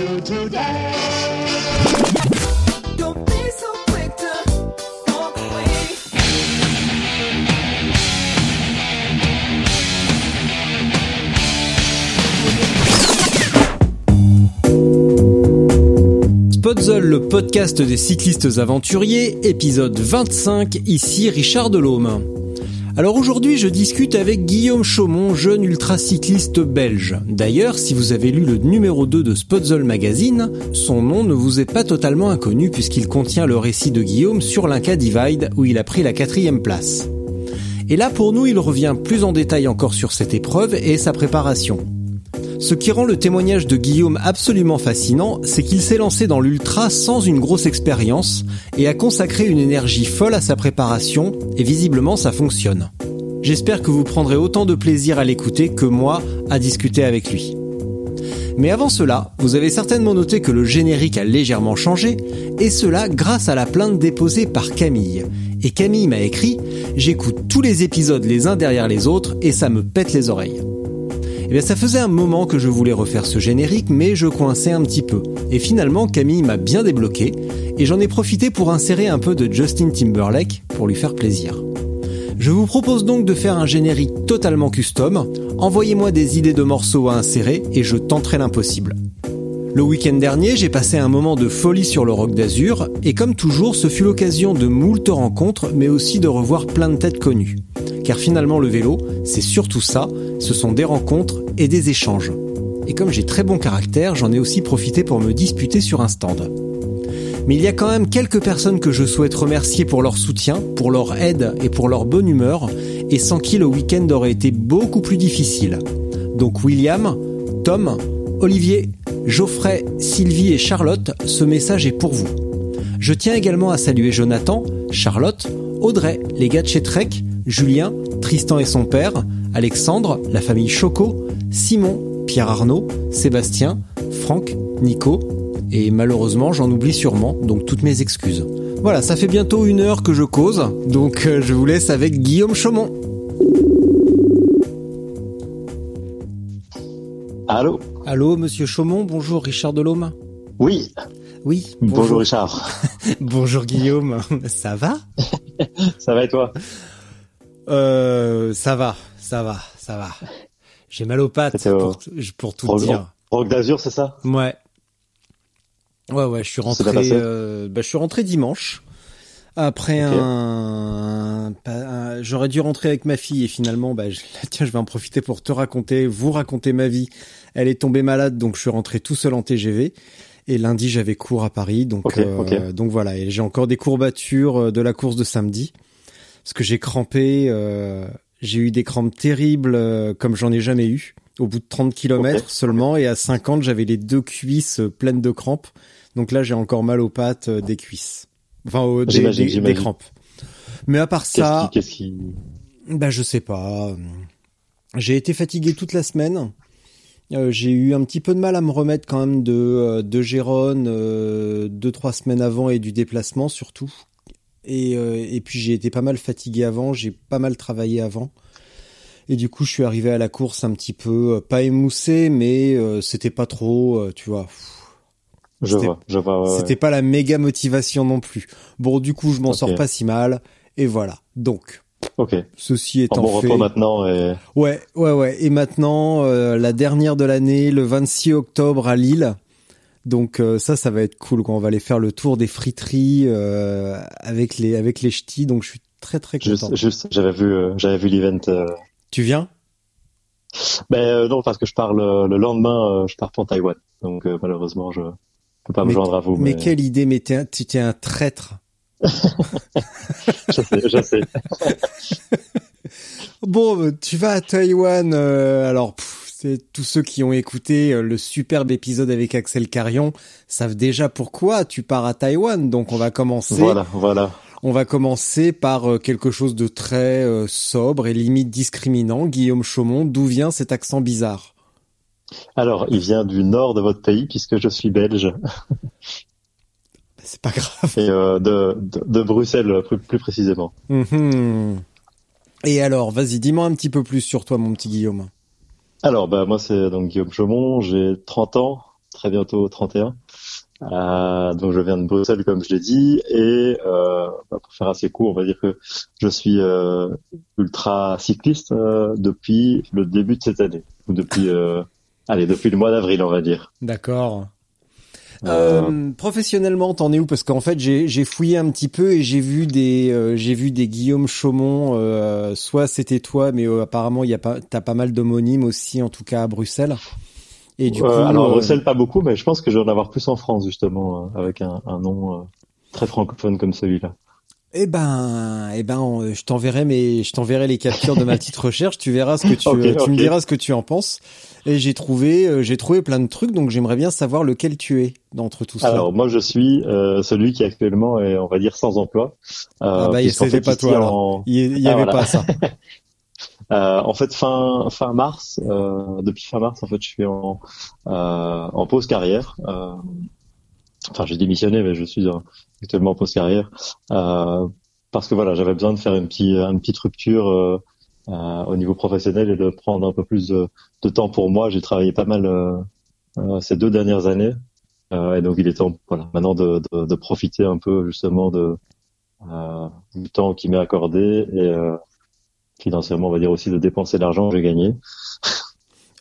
you le podcast des cyclistes aventuriers, épisode 25, ici Richard Delhomme. Alors aujourd'hui, je discute avec Guillaume Chaumont, jeune ultracycliste belge. D'ailleurs, si vous avez lu le numéro 2 de Spotzol Magazine, son nom ne vous est pas totalement inconnu puisqu'il contient le récit de Guillaume sur l'Inca Divide où il a pris la quatrième place. Et là, pour nous, il revient plus en détail encore sur cette épreuve et sa préparation. Ce qui rend le témoignage de Guillaume absolument fascinant, c'est qu'il s'est lancé dans l'ultra sans une grosse expérience et a consacré une énergie folle à sa préparation et visiblement ça fonctionne. J'espère que vous prendrez autant de plaisir à l'écouter que moi à discuter avec lui. Mais avant cela, vous avez certainement noté que le générique a légèrement changé, et cela grâce à la plainte déposée par Camille. Et Camille m'a écrit « J'écoute tous les épisodes les uns derrière les autres et ça me pète les oreilles ». Eh bien ça faisait un moment que je voulais refaire ce générique mais je coinçais un petit peu. Et finalement Camille m'a bien débloqué et j'en ai profité pour insérer un peu de Justin Timberlake pour lui faire plaisir. Je vous propose donc de faire un générique totalement custom. Envoyez-moi des idées de morceaux à insérer et je tenterai l'impossible. Le week-end dernier, j'ai passé un moment de folie sur le Rock d'Azur, et comme toujours, ce fut l'occasion de moult rencontres, mais aussi de revoir plein de têtes connues. Car finalement, le vélo, c'est surtout ça, ce sont des rencontres et des échanges. Et comme j'ai très bon caractère, j'en ai aussi profité pour me disputer sur un stand. Mais il y a quand même quelques personnes que je souhaite remercier pour leur soutien, pour leur aide et pour leur bonne humeur, et sans qui le week-end aurait été beaucoup plus difficile. Donc William, Tom, Olivier, Geoffrey, Sylvie et Charlotte, ce message est pour vous. Je tiens également à saluer Jonathan, Charlotte, Audrey, les gars de chez Trek, Julien, Tristan et son père, Alexandre, la famille Choco, Simon, Pierre Arnaud, Sébastien, Franck, Nico, et malheureusement j'en oublie sûrement, donc toutes mes excuses. Voilà, ça fait bientôt une heure que je cause, donc euh, je vous laisse avec Guillaume Chaumont. Allô? Allô, monsieur Chaumont, bonjour Richard Delhomme. Oui. Oui. Bonjour, Richard. bonjour Guillaume, ça va? Ça va et toi? Euh, ça va, ça va, ça va. J'ai mal aux pattes pour, pour tout Rock, dire. Rock d'Azur, c'est ça? Ouais. Ouais, ouais, je suis rentré, euh, bah, je suis rentré dimanche. Après un, j'aurais dû rentrer avec ma fille et finalement, bah, je, tiens, je vais en profiter pour te raconter, vous raconter ma vie. Elle est tombée malade, donc je suis rentré tout seul en TGV. Et lundi, j'avais cours à Paris, donc euh, donc voilà. Et j'ai encore des courbatures euh, de la course de samedi, parce que j'ai crampé. euh, j'ai eu des crampes terribles, euh, comme j'en ai jamais eu. Au bout de 30 kilomètres Ok. seulement, et à 50, j'avais les deux cuisses pleines de crampes. Donc là, j'ai encore mal aux pattes des cuisses. Enfin, des, des- crampes. Mais à part Qu'est-ce ça, qui, qu'est-ce qui... bah je sais pas. J'ai été fatigué toute la semaine. Euh, j'ai eu un petit peu de mal à me remettre quand même de euh, de Gérone euh, deux trois semaines avant et du déplacement surtout. Et euh, et puis j'ai été pas mal fatigué avant. J'ai pas mal travaillé avant. Et du coup, je suis arrivé à la course un petit peu euh, pas émoussé, mais euh, c'était pas trop, euh, tu vois. Je C'était- vois, je vois. ouais, C'était pas la méga motivation non plus. Bon, du coup, je m'en sors pas si mal. Et voilà. Donc, Ok. ceci En étant bon fait. repos maintenant et... Ouais, ouais, ouais. Et maintenant, euh, la dernière de l'année, le 26 octobre à Lille. Donc euh, ça, ça va être cool. Quoi. On va aller faire le tour des friteries euh, avec les avec les ch'tis. Donc je suis très très content. Juste, j'avais vu, j'avais vu l'event. Tu viens? Ben non, parce que je pars le, le lendemain, je pars pour Taïwan. Donc malheureusement, je peux pas me joindre à vous. mais quelle idée Mais tu t'es un traître. Je sais, je sais. bon, tu vas à Taïwan. Euh, alors, c'est tous ceux qui ont écouté euh, le superbe épisode avec Axel Carion savent déjà pourquoi tu pars à Taïwan. Donc, on va commencer. Voilà, voilà. On va commencer par euh, quelque chose de très sobre et limite discriminant. Guillaume Chaumont, d'où vient cet accent bizarre? Alors, il vient du nord de votre pays puisque je suis belge. C'est pas grave. Et euh, de, de, de, Bruxelles, plus, plus précisément. Mmh. Et alors, vas-y, dis-moi un petit peu plus sur toi, mon petit Guillaume. Alors, bah, moi, c'est donc Guillaume Chaumont, j'ai 30 ans, très bientôt 31. Euh, donc, je viens de Bruxelles, comme je l'ai dit. Et euh, bah, pour faire assez court, on va dire que je suis euh, ultra cycliste depuis le début de cette année. Ou depuis, allez, depuis le mois d'avril, on va dire. D'accord. Euh, euh, professionnellement, t'en es où? Parce qu'en fait, j'ai fouillé un petit peu et j'ai vu des euh, j'ai vu des Guillaume Chaumont. Euh, soit c'était toi, mais apparemment il y a pas t'as pas mal d'homonymes aussi, en tout cas à Bruxelles. Et du coup, alors Bruxelles pas beaucoup, mais je pense que je vais en avoir plus en France justement avec un, un nom très francophone comme celui-là. Eh ben, eh ben, je t'enverrai mais je t'enverrai les captures de ma petite recherche. Tu verras ce que tu, tu me diras ce que tu en penses. Et j'ai trouvé, euh, j'ai trouvé plein de trucs, donc j'aimerais bien savoir lequel tu es d'entre tous ça. Alors moi, je suis euh, celui qui actuellement est, on va dire, sans emploi. Euh, ah bah, c'était pas toi. Alors. Il y, ah, avait pas ça. Euh, en fait, fin fin mars, euh, depuis fin mars, en fait, je suis en en pause carrière. enfin, j'ai démissionné, mais je suis en pause carrière parce que voilà, j'avais besoin de faire une petite une petite rupture euh, au niveau professionnel et de prendre un peu plus de, temps pour moi. J'ai travaillé pas mal euh, euh, ces deux dernières années et donc il est temps voilà, maintenant de, de, de profiter un peu justement de, du temps qui m'est accordé et financièrement on va dire aussi de dépenser l'argent que j'ai gagné.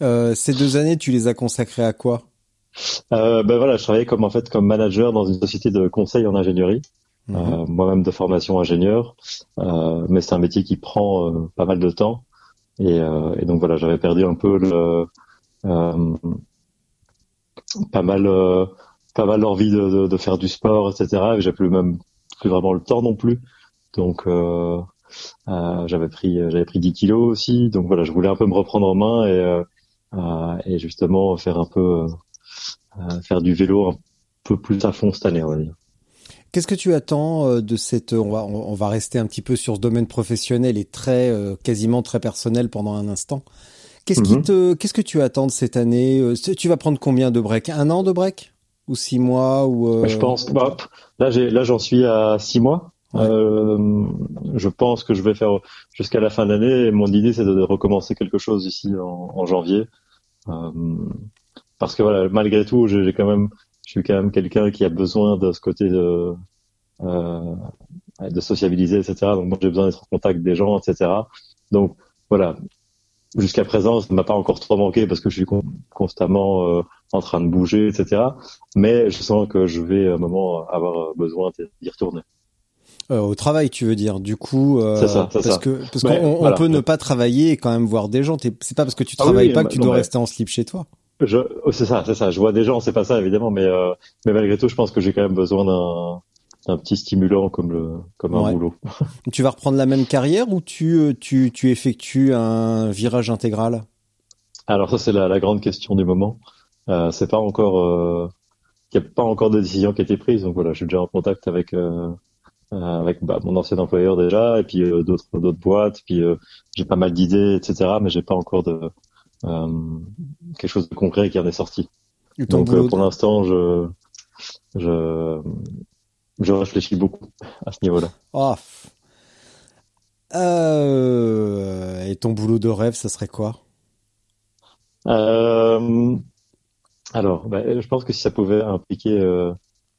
Euh, ces deux années, tu les as consacrées à quoi? Euh, Ben voilà, je travaillais comme en fait comme manager dans une société de conseil en ingénierie. Mhm. Euh, moi-même de formation ingénieur, euh, mais c'est un métier qui prend euh, pas mal de temps. Et, et donc voilà, j'avais perdu un peu le, pas mal, pas mal l'envie de, de, de, faire du sport, etc. Et j'ai plus même plus vraiment le temps non plus. Donc euh, j'avais pris j'avais pris 10 kilos aussi. Donc voilà, je voulais un peu me reprendre en main et, euh, et justement faire un peu faire du vélo un peu plus à fond cette année, on va dire. Qu'est-ce que tu attends euh, de cette on va on va rester un petit peu sur ce domaine professionnel et très euh, quasiment très personnel pendant un instant. Qu'est-ce qui mhm. te qu'est-ce que tu attends de cette année euh, Tu vas prendre combien de break Un an de break? Ou six mois? Ou Je pense bah, là j'ai là j'en suis à six mois. je pense que je vais faire jusqu'à la fin de l'année. Mon idée, c'est de recommencer quelque chose ici en, en janvier, parce que voilà, malgré tout, j'ai quand même je suis quand même quelqu'un qui a besoin de ce côté de euh, de sociabiliser, etc. Donc moi j'ai besoin d'être en contact des gens, etc. Donc voilà. Jusqu'à présent, ça ne m'a pas encore trop manqué parce que je suis constamment euh, en train de bouger, etc. Mais je sens que je vais à un moment avoir besoin d'y retourner. Euh, au travail, tu veux dire. Du coup, euh, ça, parce ça. que parce qu'on on peut ne pas travailler et quand même voir des gens. C'est pas parce que tu ah travailles pas que tu dois rester en slip chez toi. Je, oh, c'est ça, c'est ça. Je vois des gens, c'est pas ça évidemment, mais euh, mais malgré tout, je pense que j'ai quand même besoin d'un d'un petit stimulant comme le comme un boulot. tu vas reprendre la même carrière ou tu euh, tu tu effectues un virage intégral? Alors ça c'est la, la grande question du moment. Euh, c'est pas encore euh, il n'y a pas encore de décision qui a été prise, donc voilà, je suis déjà en contact avec euh, euh avec bah, mon ancien employeur déjà, et puis d'autres d'autres boîtes, puis j'ai pas mal d'idées, etc. Mais j'ai pas encore de euh, quelque chose de concret qui en est sorti. Donc euh, pour l'instant, je, je, je réfléchis beaucoup à ce niveau-là. Oh. Euh, et ton boulot de rêve, ça serait quoi? Euh, Alors, bah, je pense que si ça pouvait impliquer euh,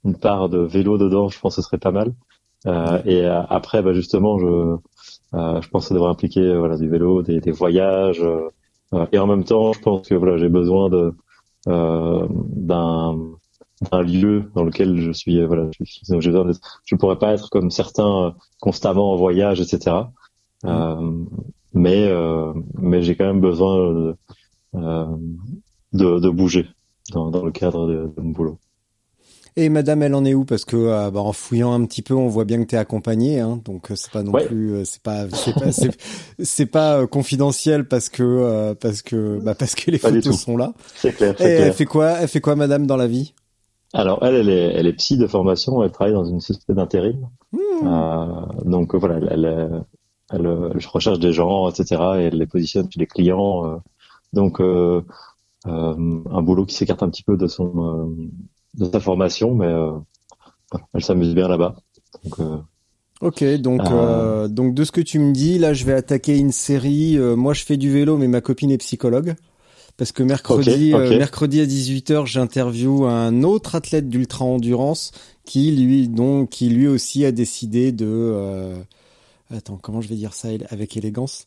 une part de vélo dedans, je pense que ce serait pas mal. Euh, et après, bah, justement, je, je pense que ça devrait impliquer voilà du vélo, des, des voyages, et en même temps, je pense que voilà, j'ai besoin de euh, d'un d'un lieu dans lequel je suis voilà je suis je pourrais pas être comme certains euh, constamment en voyage etc euh, mais euh, mais j'ai quand même besoin de, euh, de, de bouger dans, dans le cadre de, de, mon boulot Et madame, elle en est où? Parce que euh, bah, en fouillant un petit peu, on voit bien que t'es accompagné, hein, donc euh, c'est pas non Ouais. plus, euh, c'est pas, c'est pas, c'est, pas confidentiel parce que euh, parce que bah parce que les Pas photos sont là. C'est clair, Et c'est elle clair. fait quoi Elle fait quoi, madame, dans la vie? Alors elle, elle est, elle est psy de formation, elle travaille dans une société d'intérim. Euh, donc voilà, elle, elle, elle, elle, elle recherche des gens, etc. Et elle les positionne chez les clients. donc euh, un boulot qui s'écarte un petit peu de son de sa formation, mais euh, elle s'amuse bien là-bas. Donc euh, Ok, donc Ah. euh, donc de ce que tu me dis, là, je vais attaquer une série. euh, moi, je fais du vélo, mais ma copine est psychologue. Parce que mercredi, mercredi à 18h, j'interview un autre athlète d'ultra endurance qui lui donc qui lui aussi a décidé de attends comment je vais dire ça avec élégance?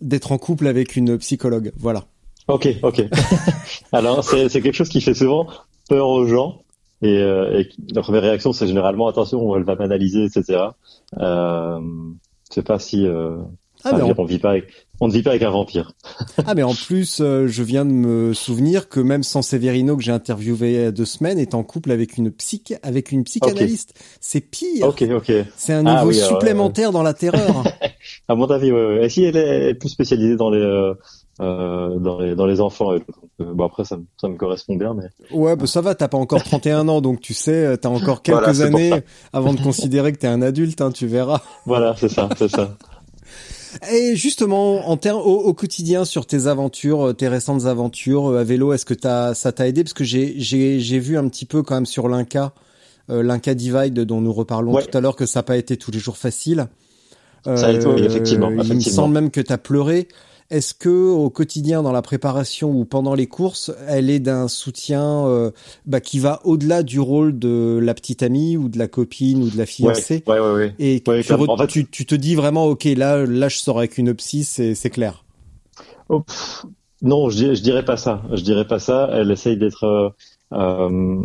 D'être en couple avec une psychologue. Voilà. Ok, ok. Alors c'est quelque chose qui fait souvent peur aux gens et, euh, et la première réaction c'est généralement attention elle va m'analyser etc. Euh, je sais pas si euh, Ah mais, en, dire on vit pas avec on ne vit pas avec un vampire. ah mais en plus, euh, je viens de me souvenir que même sans Severino que j'ai interviewé il y a deux semaines est en couple avec une psych avec une psychanalyste. C'est pire. Ok, ok. C'est un Ah niveau oui, alors, supplémentaire dans la terreur. À mon avis, ouais, ouais. Et si elle est plus spécialisée dans les euh, euh, dans les dans les enfants. et tout. Donc, euh, bon après ça ça me correspond bien, mais ouais, bah ça va, t'as pas encore 31 ans, donc tu sais, euh, t'as encore quelques Voilà, années avant de considérer que t'es un adulte, hein, tu verras. voilà c'est ça, c'est ça. Et justement, en termes au, au quotidien sur tes aventures, euh, tes récentes aventures euh, à vélo, est-ce que t'as, ça t'a aidé? Parce que j'ai, j'ai, j'ai vu un petit peu quand même sur l'Inca, euh, l'Inca Divide dont nous reparlons Ouais. tout à l'heure, que ça n'a pas été tous les jours facile. Ça a été, oui, effectivement, Il me effectivement. semble même que t'as pleuré. Est-ce que au quotidien, dans la préparation ou pendant les courses, elle est d'un soutien euh, bah, qui va au-delà du rôle de la petite amie ou de la copine ou de la fiancée ouais, ouais, ouais. et tu, clairement. re- En fait- tu, tu te dis vraiment, ok, là, là, je sors avec une psy, c'est, clair. Oh, non, je, dirais- je dirais pas ça. Je dirais pas ça. Elle essaye d'être, euh,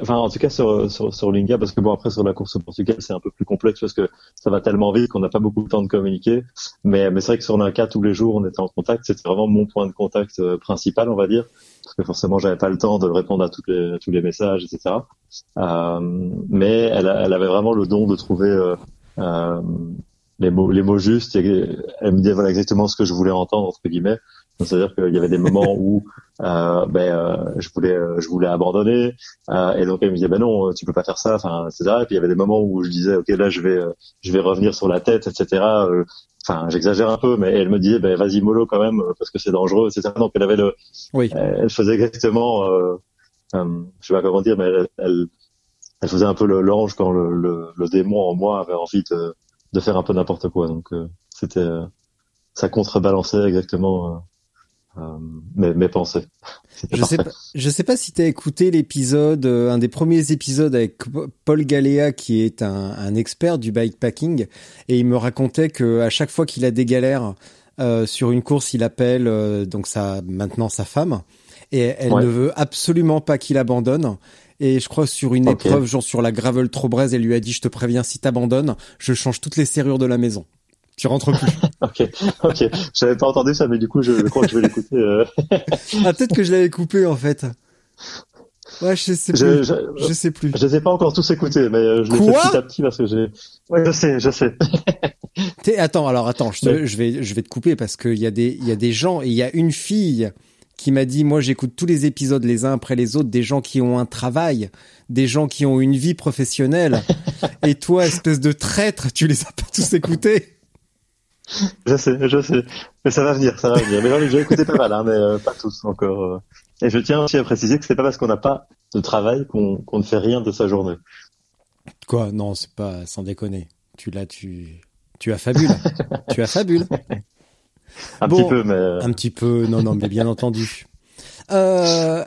enfin, en tout cas sur sur sur Linga, parce que bon après sur la course au Portugal, c'est un peu plus complexe parce que ça va tellement vite qu'on n'a pas beaucoup de temps de communiquer. Mais mais c'est vrai que sur Linka tous les jours, on était en contact. C'était vraiment mon point de contact euh, principal, on va dire, parce que forcément j'avais pas le temps de répondre à toutes les tous les messages, etc. Euh, mais elle elle avait vraiment le don de trouver euh, euh, les mots les mots justes elle me disait voilà exactement ce que je voulais entendre entre guillemets Donc, c'est à dire qu'il y avait des moments où euh, ben euh, je voulais euh, je voulais abandonner euh, et donc elle me disait ben non tu peux pas faire ça enfin etc et puis il y avait des moments où je disais ok là je vais euh, je vais revenir sur la tête etc Euh, enfin j'exagère un peu mais elle me disait ben vas-y mollo quand même parce que c'est dangereux etc donc elle avait le Oui. elle faisait exactement euh, euh, je sais pas comment dire mais elle, elle elle faisait un peu le l'ange quand le, le, le démon en moi avait envie de, de faire un peu n'importe quoi. Donc euh, c'était euh, ça contrebalançait exactement euh, mes, mes pensées. Je sais pas, je sais pas si t'as écouté l'épisode, euh, un des premiers épisodes avec Paul Galéa, qui est un, un expert du bikepacking, et il me racontait que à chaque fois qu'il a des galères euh, sur une course, il appelle donc sa maintenant sa femme, et elle Ouais. ne veut absolument pas qu'il abandonne. Et je crois sur une épreuve, genre sur la gravel trop braise, elle lui a dit "Je te préviens, si t'abandonnes, je change toutes les serrures de la maison. Tu rentres plus." Ok, ok. J'avais pas entendu ça, mais du coup, je, je crois que je vais l'écouter. euh. ah peut-être que je l'avais coupé en fait. Ouais, je sais plus. je, Je sais plus. je les ai pas encore tous écoutés, mais euh, je les fais petit à petit parce que j'ai. Ouais, je sais, je sais. T'es- attends, alors attends, je, te- je vais, je vais te couper parce qu'il y a des, il y a des gens et il y a une fille qui m'a dit, moi j'écoute tous les épisodes les uns après les autres, des gens qui ont un travail, des gens qui ont une vie professionnelle, et toi, espèce de traître, tu les as pas tous écoutés? Je sais, je sais. Mais ça va venir, ça va venir. Mais j'en ai déjà écouté pas mal, hein, mais euh, pas tous encore. euh. Et je tiens aussi à préciser que c'est pas parce qu'on n'a pas de travail qu'on ne fait rien de sa journée. Quoi? Non, c'est pas, sans déconner. Tu l'as, tu, tu as fabule, tu as fabule. Un Bon, petit peu, mais euh, Un petit peu, non, non, mais bien entendu. Euh,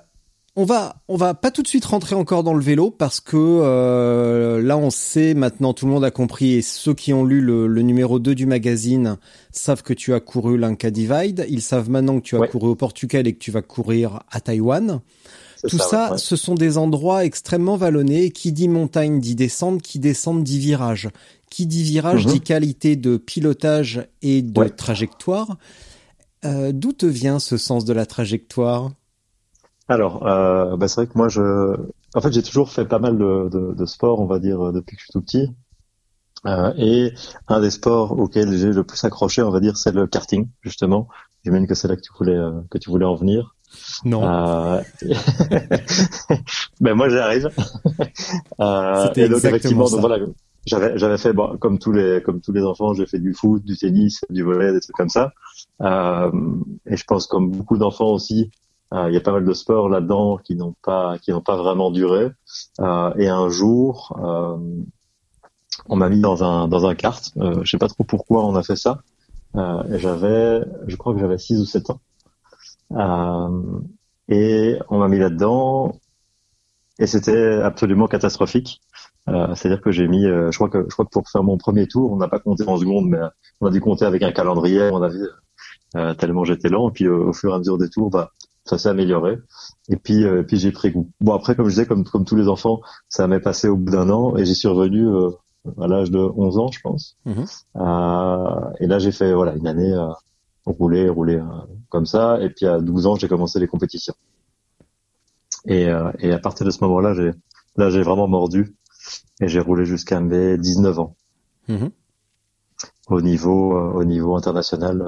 on va, on va pas tout de suite rentrer encore dans le vélo parce que euh, là, on sait maintenant, tout le monde a compris et ceux qui ont lu le, le numéro 2 du magazine savent que tu as couru l'Inca Divide. Ils savent maintenant que tu as Ouais. couru au Portugal et que tu vas courir à Taïwan. Tout ça, ouais. ce sont des endroits extrêmement vallonnés. Qui dit montagne dit descente, qui descend dit virage. Qui dit virage Mhm. dit qualité de pilotage et de Ouais. trajectoire. Euh, D'où te vient ce sens de la trajectoire? Alors, euh, bah, c'est vrai que moi, je en fait, j'ai toujours fait pas mal de, de, de sport, on va dire, depuis que je suis tout petit. Euh, et un des sports auxquels j'ai le plus accroché, on va dire, c'est le karting, justement. J'imagine que c'est là que tu voulais euh, que tu voulais en venir. Non. Euh... ben moi j'arrive. euh, C'était et donc effectivement, ça. donc voilà, j'avais j'avais fait bon, comme tous les comme tous les enfants, j'ai fait du foot, du tennis, du volley, des trucs comme ça. Euh, et je pense comme beaucoup d'enfants aussi, euh, il y a pas mal de sports là-dedans qui n'ont pas qui n'ont pas vraiment duré. Euh, et un jour, euh, on m'a mis dans un dans un kart. Euh, je sais pas trop pourquoi on a fait ça. Euh, j'avais, je crois que j'avais 6 ou 7 ans. Euh, et on m'a mis là-dedans. Et c'était absolument catastrophique. Euh, C'est-à-dire que j'ai mis, euh, je crois que je crois que pour faire mon premier tour, on n'a pas compté en secondes, mais on a dû compter avec un calendrier. On avait euh, tellement j'étais lent. Et puis euh, au fur et à mesure des tours, bah ça s'est amélioré. Et puis euh, puis j'ai pris goût. Bon après, comme je disais, comme comme tous les enfants, ça m'est passé au bout d'un an et j'y suis revenu euh, à l'âge de 11 ans, je pense. Mhm. Euh, et là, j'ai fait voilà une année euh, rouler, rouler euh, comme ça. Et puis à 12 ans, j'ai commencé les compétitions. Et, euh, et à partir de ce moment-là, j'ai là j'ai vraiment mordu et j'ai roulé jusqu'à mes 19 ans Mhm. au niveau euh, au niveau international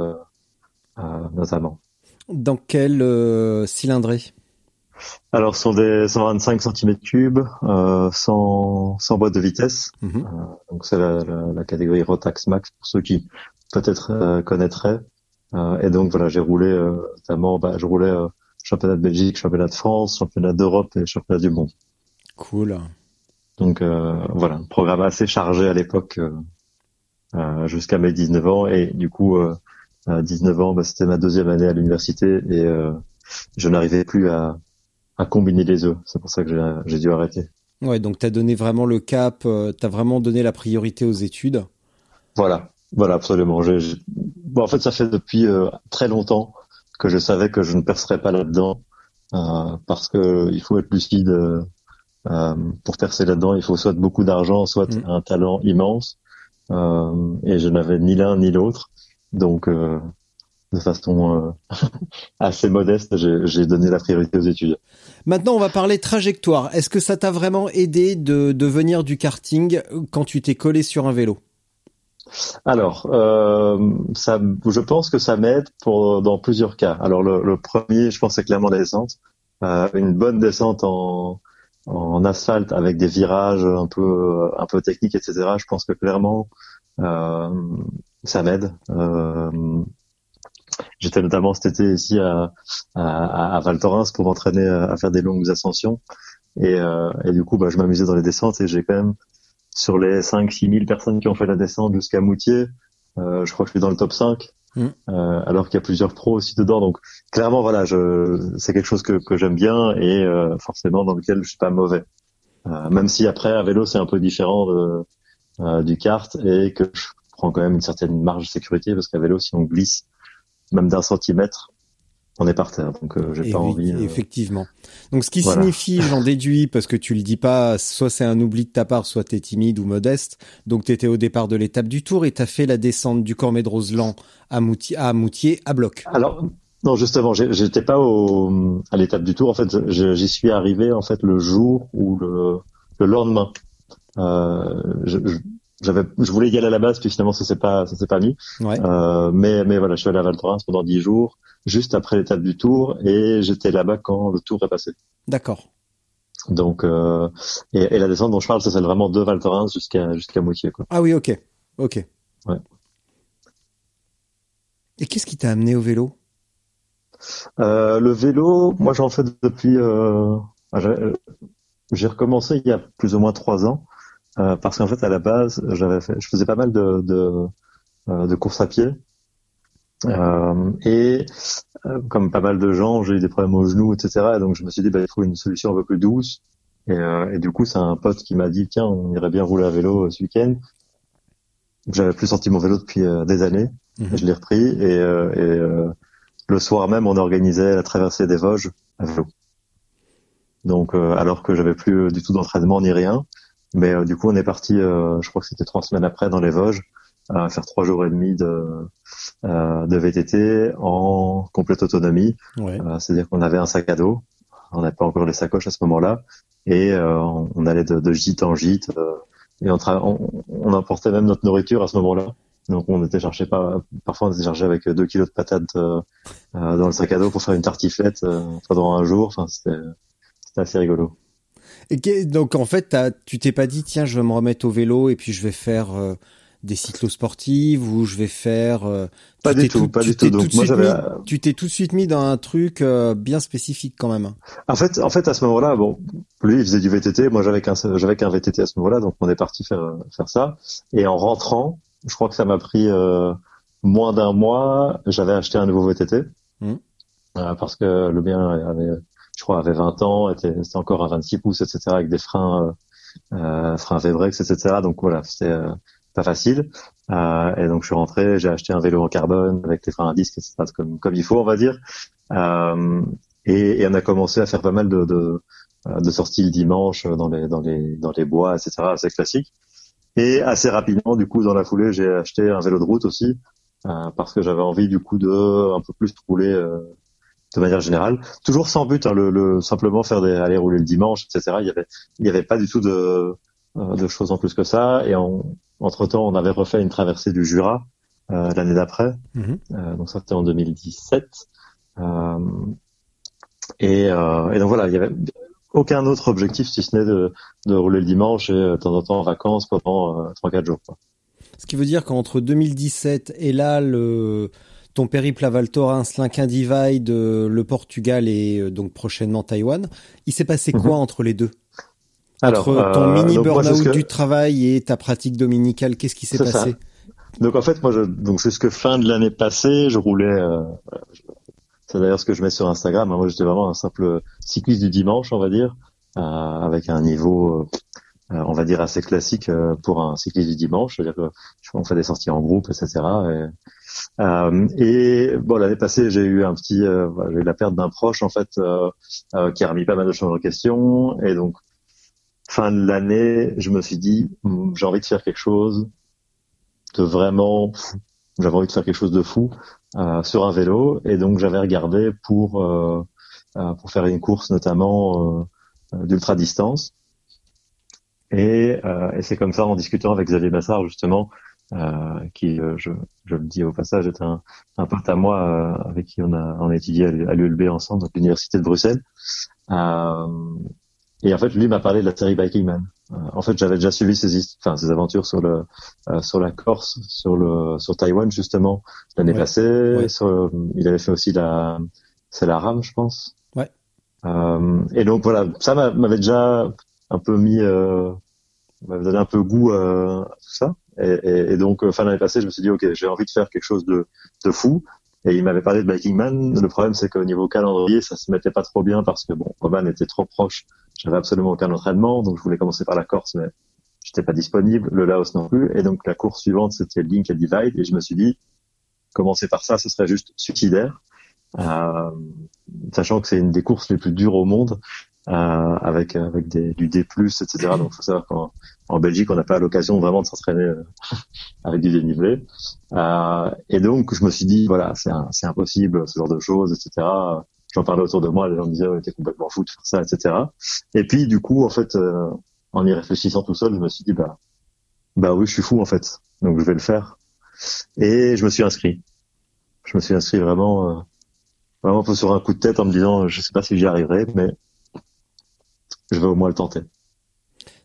notamment. Dans quel euh, cylindré? Alors sur des 125 cm3, euh, sans sans boîte de vitesse. Mhm. Donc c'est la, la, la catégorie Rotax Max pour ceux qui peut-être euh, connaîtraient. Euh, et donc voilà, j'ai roulé euh, notamment, bah, je roulais euh, championnat de Belgique, championnat de France, championnat d'Europe et championnat du monde. Cool. Donc euh, voilà, un programme assez chargé à l'époque euh, euh, jusqu'à mes 19 ans. Et du coup, euh, à 19 ans, bah, c'était ma deuxième année à l'université et euh, je n'arrivais plus à, à combiner les œufs. C'est pour ça que j'ai- dû arrêter. Ouais, donc t'as donné vraiment le cap, euh, t'as vraiment donné la priorité aux études. Voilà, voilà, absolument. J'ai- j'ai- Bon, en fait, ça fait depuis euh, très longtemps que je savais que je ne percerais pas là-dedans, euh, parce que il faut être lucide. euh, euh, pour percer là-dedans, il faut soit beaucoup d'argent, soit Mm. un talent immense. Euh, et je n'avais ni l'un ni l'autre, donc euh, de façon euh, assez modeste, j'ai donné la priorité aux études. Maintenant, on va parler trajectoire. Est-ce que ça t'a vraiment aidé de, de venir du karting quand tu t'es collé sur un vélo? Alors, euh, ça, je pense que ça m'aide pour dans plusieurs cas. Alors le, le premier, je pense, c'est clairement la descente. Euh, une bonne descente en, en asphalte avec des virages un peu un peu techniques, etc. Je pense que clairement euh, ça m'aide. Euh, J'étais notamment cet été ici à, à, à Val Thorens pour m'entraîner à, à faire des longues ascensions. Et, euh, et du coup, bah, je m'amusais dans les descentes et j'ai quand même sur les 5-6 000 personnes qui ont fait la descente jusqu'à Moutier, euh, je crois que je suis dans le top 5, Mm. euh, alors qu'il y a plusieurs pros aussi dedans. Donc clairement, voilà, je, c'est quelque chose que, que j'aime bien et euh, forcément dans lequel je suis pas mauvais. Euh, même si après à vélo c'est un peu différent de, euh, du kart et que je prends quand même une certaine marge de sécurité parce qu'à vélo si on glisse même d'un centimètre, on est par terre. Donc euh, j'ai pas envie. euh, Effectivement. Donc, ce qui voilà. signifie, j'en déduis, parce que tu le dis pas, soit c'est un oubli de ta part, soit t'es timide ou modeste. Donc, t'étais au départ de l'étape du tour et t'as fait la descente du Cormet de Roseland à Moutier, à Moutier, à bloc. Alors non justement, j'étais pas au, à l'étape du tour. En fait, j'y suis arrivé en fait le jour ou le, le lendemain. Euh, je, je- j'avais, je voulais y aller à la base, puis finalement ça s'est pas, ça s'est pas mis. Ouais. Euh, mais mais voilà, je suis allé à Val Thorens pendant dix jours, juste après l'étape du tour, et j'étais là-bas quand le tour est passé. D'accord. Donc euh, et, et la descente dont je parle, c'est celle vraiment de Val Thorens jusqu'à jusqu'à Moutier quoi. Ah oui, ok. Ok. Ouais. Et qu'est-ce qui t'a amené au vélo? Euh, le vélo, moi j'en fais depuis. Euh, j'ai j'ai recommencé il y a plus ou moins trois ans euh, parce qu'en fait à la base j'avais fait, je faisais pas mal de de, euh, de courses à pied euh, et euh, comme pas mal de gens j'ai eu des problèmes aux genoux etc. Et donc je me suis dit bah, il faut une solution un peu plus douce et, euh, et du coup c'est un pote qui m'a dit tiens on irait bien rouler à vélo ce week-end. J'avais plus sorti mon vélo depuis des années Mhm. et je l'ai repris et, euh, et euh, le soir même, on organisait la traversée des Vosges à vélo. Donc, euh, alors que j'avais plus du tout d'entraînement ni rien, mais euh, du coup, on est parti. euh, je crois que c'était trois semaines après dans les Vosges, à faire trois jours et demi de euh, de VTT en complète autonomie. Ouais. Euh, C'est-à-dire qu'on avait un sac à dos, on n'avait pas encore les sacoches à ce moment-là, et on allait de, de, gîte en gîte et on, on, on, emportait même notre nourriture à ce moment-là. Donc on était cherché pas, parfois on était cherché avec deux kilos de patates dans le sac à dos pour faire une tartiflette pendant un jour. Enfin c'était assez rigolo. Et donc en fait, tu t'es pas dit tiens, je vais me remettre au vélo et puis je vais faire euh, des cyclosportives ou je vais faire euh, pas du tout, pas du tout. Donc moi j'avais tu t'es tout de suite mis dans un truc euh, bien spécifique quand même. En fait, en fait à ce moment-là, bon, lui il faisait du VTT, moi j'avais qu'un j'avais qu'un VTT à ce moment-là, donc on est parti faire faire ça. Et en rentrant, je crois que ça m'a pris moins d'un mois, j'avais acheté un nouveau VTT. Mmh. parce que le mien avait je crois, avait 20 ans, était, c'était encore à 26 pouces, etc., avec des freins, euh, euh, freins Vebrex, etc. Donc voilà, c'était euh, pas facile. Euh, et donc je suis rentré, j'ai acheté un vélo en carbone avec les freins à disque, etc., comme, comme il faut, on va dire. Euh, et, et, on a commencé à faire pas mal de, de, de sorties le dimanche dans les, dans les, dans les bois, etc., assez classique. Et assez rapidement, du coup, dans la foulée, j'ai acheté un vélo de route aussi, euh, parce que j'avais envie, du coup, de un peu plus rouler euh, de manière générale, toujours sans but, hein, le, le, simplement faire des aller rouler le dimanche, etc. Il y avait, il y avait pas du tout de, euh, de choses en plus que ça. Et entre temps, on avait refait une traversée du Jura euh, l'année d'après, mhm. euh, donc ça c'était en 2017. Euh, et, et, donc voilà, il y avait aucun autre objectif si ce n'est de, de rouler le dimanche et de temps en temps en vacances pendant trois quatre jours. Quoi. Ce qui veut dire qu'entre 2017 et là le ton périple à Val Thorens, l'Inquin Divide, euh, le Portugal et euh, donc prochainement Taïwan. Il s'est passé quoi mhm. entre les deux? Alors, Entre ton euh, mini burn-out du travail et ta pratique dominicale, qu'est-ce qui s'est passé? Donc en fait, moi, je, donc jusque fin de l'année passée, je roulais. c'est d'ailleurs ce que je mets sur Instagram. Hein. Moi, j'étais vraiment un simple cycliste du dimanche, on va dire, avec un niveau on va dire assez classique pour un cycliste du dimanche, c'est-à-dire qu'on fait des sorties en groupe, etc. Et, euh, et bon, l'année passée, j'ai eu un petit, euh, j'ai eu la perte d'un proche en fait, euh, qui a remis pas mal de choses en question. Et donc, fin de l'année, je me suis dit, hmm, j'ai envie de faire quelque chose de vraiment, j'avais envie de faire quelque chose de fou sur un vélo. Et donc, j'avais regardé pour pour faire une course notamment d'ultra distance. Et, et c'est comme ça, en discutant avec Xavier Bassard justement, euh, qui, euh, je, je, le dis au passage, est un, un pote à moi euh, avec qui on a, on a étudié à l'ULB ensemble, donc l'université de Bruxelles. et en fait, lui m'a parlé de la série Biking Man. en fait, j'avais déjà suivi ses, enfin, ses aventures sur le, sur la Corse, sur le, sur Taïwan justement l'année passée. Sur, il avait fait aussi la, c'est la rame, je pense. Ouais. et donc voilà, ça m'avait déjà un peu mis, m'avait donné un peu goût à tout ça. Et, et, et donc, euh, fin d'année passée, je me suis dit, ok, j'ai envie de faire quelque chose de, de fou. Et il m'avait parlé de Biking Man. Le problème, c'est qu'au niveau calendrier, ça se mettait pas trop bien parce que bon, Oman était trop proche. J'avais absolument aucun entraînement, donc je voulais commencer par la Corse, mais j'étais pas disponible. Le Laos non plus. Et donc la course suivante, c'était Link et Divide. Et je me suis dit, commencer par ça, ce serait juste suicidaire. Euh, sachant que c'est une des courses les plus dures au monde. Euh, avec avec des, du D+, etc. Donc, faut savoir qu'en en Belgique, on n'a pas l'occasion vraiment de s'entraîner euh, avec du dénivelé. Euh, et donc, je me suis dit, voilà, c'est c'est impossible, ce genre de choses, etc. J'en parlais autour de moi, les gens me disaient, ouais, t'es complètement fou de faire ça, etc. Et puis, du coup, en fait, en y réfléchissant tout seul, je me suis dit, bah, bah oui, je suis fou en fait, donc je vais le faire. Et je me suis inscrit. Je me suis inscrit vraiment, vraiment sur un coup de tête en me disant, je sais pas si j'y arriverai, mais je vais au moins le tenter.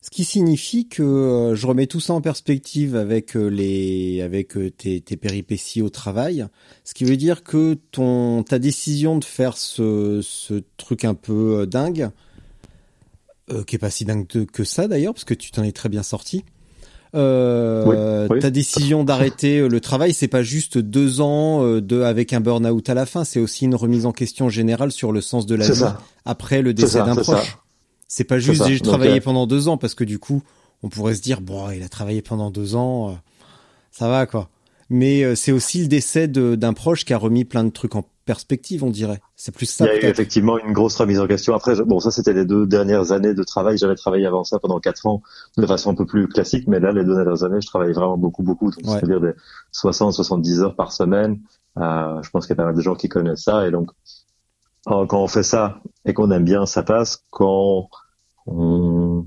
Ce qui signifie que euh, je remets tout ça en perspective avec euh, les avec euh, tes, tes, péripéties au travail. Ce qui veut dire que ton ta décision de faire ce, ce truc un peu dingue, qui est pas si dingue que ça d'ailleurs, parce que tu t'en es très bien sorti. Euh, Ta décision d'arrêter le travail, c'est pas juste deux ans de avec un burn-out à la fin, c'est aussi une remise en question générale sur le sens de la vie après le décès d'un proche. C'est pas juste j'ai travaillé euh, pendant deux ans parce que du coup, on pourrait se dire bon, il a travaillé pendant deux ans, euh, ça va quoi. Mais euh, c'est aussi le décès d'un proche qui a remis plein de trucs en perspective, on dirait. C'est plus ça. Il y a eu effectivement une grosse remise en question. Après, bon, ça c'était les deux dernières années de travail. J'avais travaillé avant ça pendant quatre ans de façon un peu plus classique, mais là, les deux dernières années, je travaillais vraiment beaucoup, beaucoup. C'est-à-dire des 60, 70 heures par semaine. Euh, je pense qu'il y a pas mal de gens qui connaissent ça. Et donc, quand on fait ça et qu'on aime bien, ça passe. Quand on,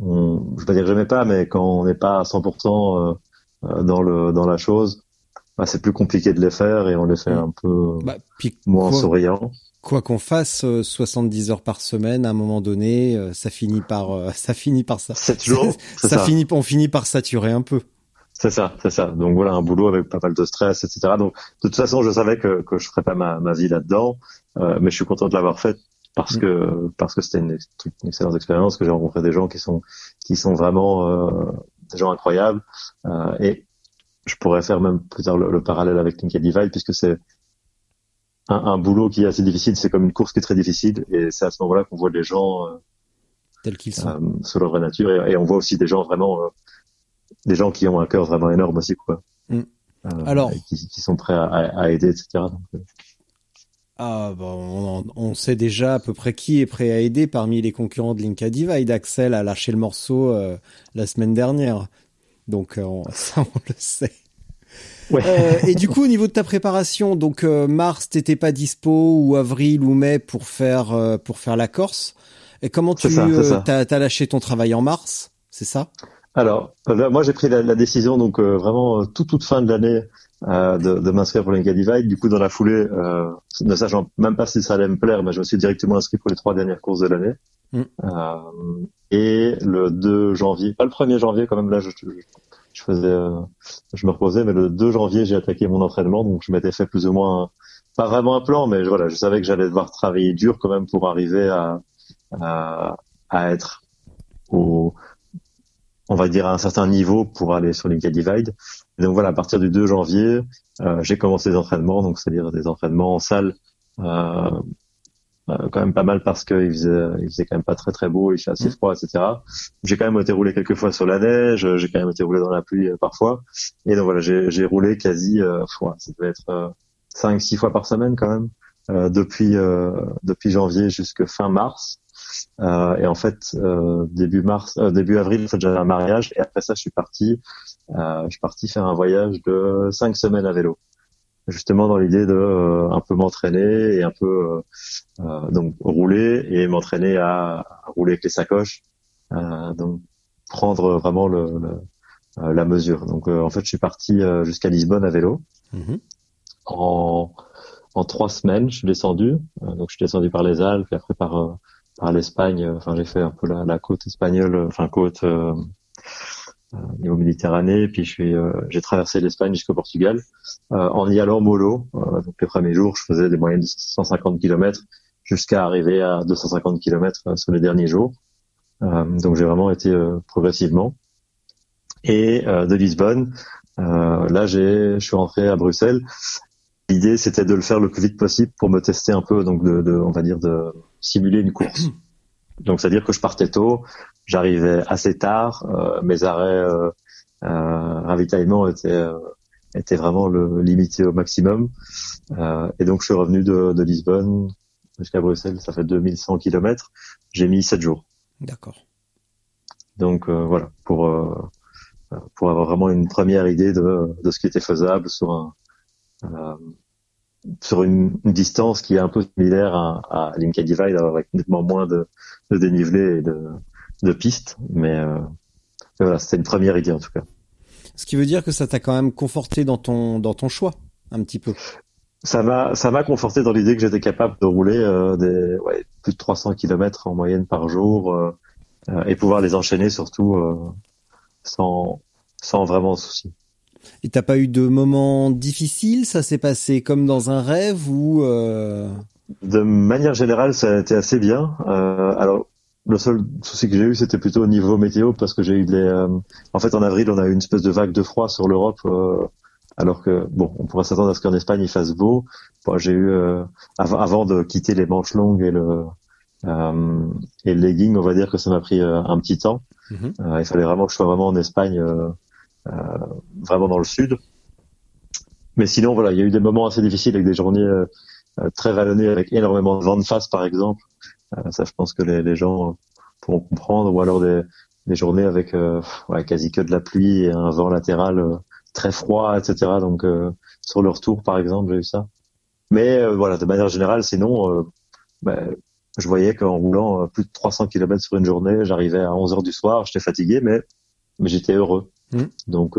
on, je vais pas dire que j'aimais pas, mais quand on n'est pas à 100% dans le dans la chose, bah, c'est plus compliqué de les faire et on les fait un peu Bah, puis moins quoi- souriant. Quoi qu'on fasse, euh, 70 heures par semaine, à un moment donné, euh, ça finit par, euh, ça finit par ça. Sept jours, ça, finit, on finit par saturer un peu. C'est ça, c'est ça. Donc voilà, un boulot avec pas mal de stress, etc. Donc de toute façon, je savais que, que je ferais pas ma, ma vie là-dedans, euh, mais je suis content de l'avoir fait parce Mm. que parce que c'était une, ex- une excellente expérience, que j'ai rencontré des gens qui sont qui sont vraiment euh, des gens incroyables euh, et je pourrais faire même plus tard le, le parallèle avec Linky Divide puisque c'est un, un boulot qui est assez difficile, c'est comme une course qui est très difficile et c'est à ce moment-là qu'on voit les gens euh, Tels qu'ils sont. euh, sur leur vraie nature et, et on voit aussi des gens vraiment euh, des gens qui ont un cœur vraiment énorme aussi quoi Mm. Euh, Alors- qui, qui sont prêts à, à- à aider etc Donc, Ah, bah, on, on sait déjà à peu près qui est prêt à aider parmi les concurrents de Linka Divide. Axel a lâché le morceau euh, la semaine dernière. Donc, euh, on- ça, on le sait. ouais Euh, et du coup, au niveau de ta préparation, donc mars, t'étais pas dispo ou avril ou mai pour faire pour faire la Corse. Et comment tu ça, t'as t'as lâché ton travail en mars, c'est ça? Alors là, moi j'ai pris la, la décision donc euh, vraiment toute toute fin de l'année euh, de, de m'inscrire pour l'Inca Divide du coup dans la foulée euh, ne sachant même pas si ça allait me plaire mais je me suis directement inscrit pour les trois dernières courses de l'année Mm. Euh, et le 2 janvier pas le 1er janvier quand même là je, je, je faisais euh, je me reposais mais le 2 janvier j'ai attaqué mon entraînement donc je m'étais fait plus ou moins pas vraiment un plan mais voilà je savais que j'allais devoir travailler dur quand même pour arriver à à, à être au on va dire à un certain niveau pour aller sur l'Inca Divide. Et donc voilà, à partir du 2 janvier, euh, j'ai commencé les entraînements, donc c'est-à-dire des entraînements en salle, euh, euh, quand même pas mal parce qu'il faisait, il faisait quand même pas très très beau, il fait assez froid, etc. J'ai quand même été roulé quelques fois sur la neige, j'ai quand même été roulé dans la pluie euh, parfois, et donc voilà, j'ai roulé quasi, euh, ça devait être euh, 5-6 fois par semaine quand même, euh, depuis euh, depuis janvier jusque fin mars. Euh, et en fait, euh, début mars, euh, début avril, en fait, j'avais un mariage et après ça, je suis parti, euh, je suis parti faire un voyage de cinq semaines à vélo, justement dans l'idée de euh, un peu m'entraîner et un peu euh, donc rouler et m'entraîner à, à rouler avec les sacoches, euh, donc prendre vraiment le, le- la mesure. Donc euh, en fait, je suis parti euh, jusqu'à Lisbonne à vélo Mhm. en en trois semaines, je suis descendu. Euh, donc je suis descendu par les Alpes et après par euh, par l'Espagne. euh, Enfin, j'ai fait un peu la, la côte espagnole, euh, enfin côte euh, euh, niveau Méditerranée. Puis je suis, euh, j'ai traversé l'Espagne jusqu'au Portugal en y allant mollo. Donc les premiers jours, je faisais des moyennes de 150 km jusqu'à arriver à 250 km sur les derniers jours. Donc j'ai vraiment été progressivement. Et de Lisbonne, là j'ai, je suis rentré à Bruxelles. L'idée c'était de le faire le plus vite possible pour me tester un peu, donc de, de on va dire de simuler une course. Donc c'est-à-dire que je partais tôt, j'arrivais assez tard, euh, mes arrêts euh, euh, ravitaillement étaient euh, étaient vraiment le, limités au maximum. Euh, et donc je suis revenu de, de Lisbonne jusqu'à Bruxelles, ça fait 2100 km. J'ai mis 7 jours. D'accord. Donc euh, voilà, pour euh, pour avoir vraiment une première idée de, de ce qui était faisable sur un euh, sur une, une distance qui est un peu similaire à, à Linka Divide, avec nettement moins de, de dénivelé et de, de pistes, mais, euh, voilà, c'était une première idée en tout cas. Ce qui veut dire que ça t'a quand même conforté dans ton dans ton choix un petit peu. Ça m'a ça m'a conforté dans l'idée que j'étais capable de rouler euh, des ouais, plus de 300 km en moyenne par jour euh, euh, et pouvoir les enchaîner surtout euh, sans sans vraiment souci. Et t'as pas eu de moments difficiles? Ça s'est passé comme dans un rêve ou euh... De manière générale, ça a été assez bien. Euh, alors, le seul souci que j'ai eu, c'était plutôt au niveau météo, parce que j'ai eu des... euh, en fait, en avril, on a eu une espèce de vague de froid sur l'Europe, euh, alors que, bon, on pourrait s'attendre à ce qu'en Espagne, il fasse beau. Bon, j'ai eu, euh, av- avant de quitter les manches longues et le, euh, et le legging, on va dire que ça m'a pris un petit temps. Euh, il fallait vraiment que je sois vraiment en Espagne, vraiment dans le sud. Mais sinon, voilà, il y a eu des moments assez difficiles avec des journées euh, euh, très vallonnées avec énormément de vent de face, par exemple. Euh, ça, je pense que les, les gens pourront comprendre. Ou alors des, des journées avec euh, ouais, quasi que de la pluie et un vent latéral euh, très froid, etc. Donc, euh, sur le retour, par exemple, j'ai eu ça. Mais euh, voilà, de manière générale, sinon, euh, bah, je voyais qu'en roulant plus de 300 km sur une journée, j'arrivais à 11 heures du soir, j'étais fatigué, mais mais j'étais heureux. Mm. Donc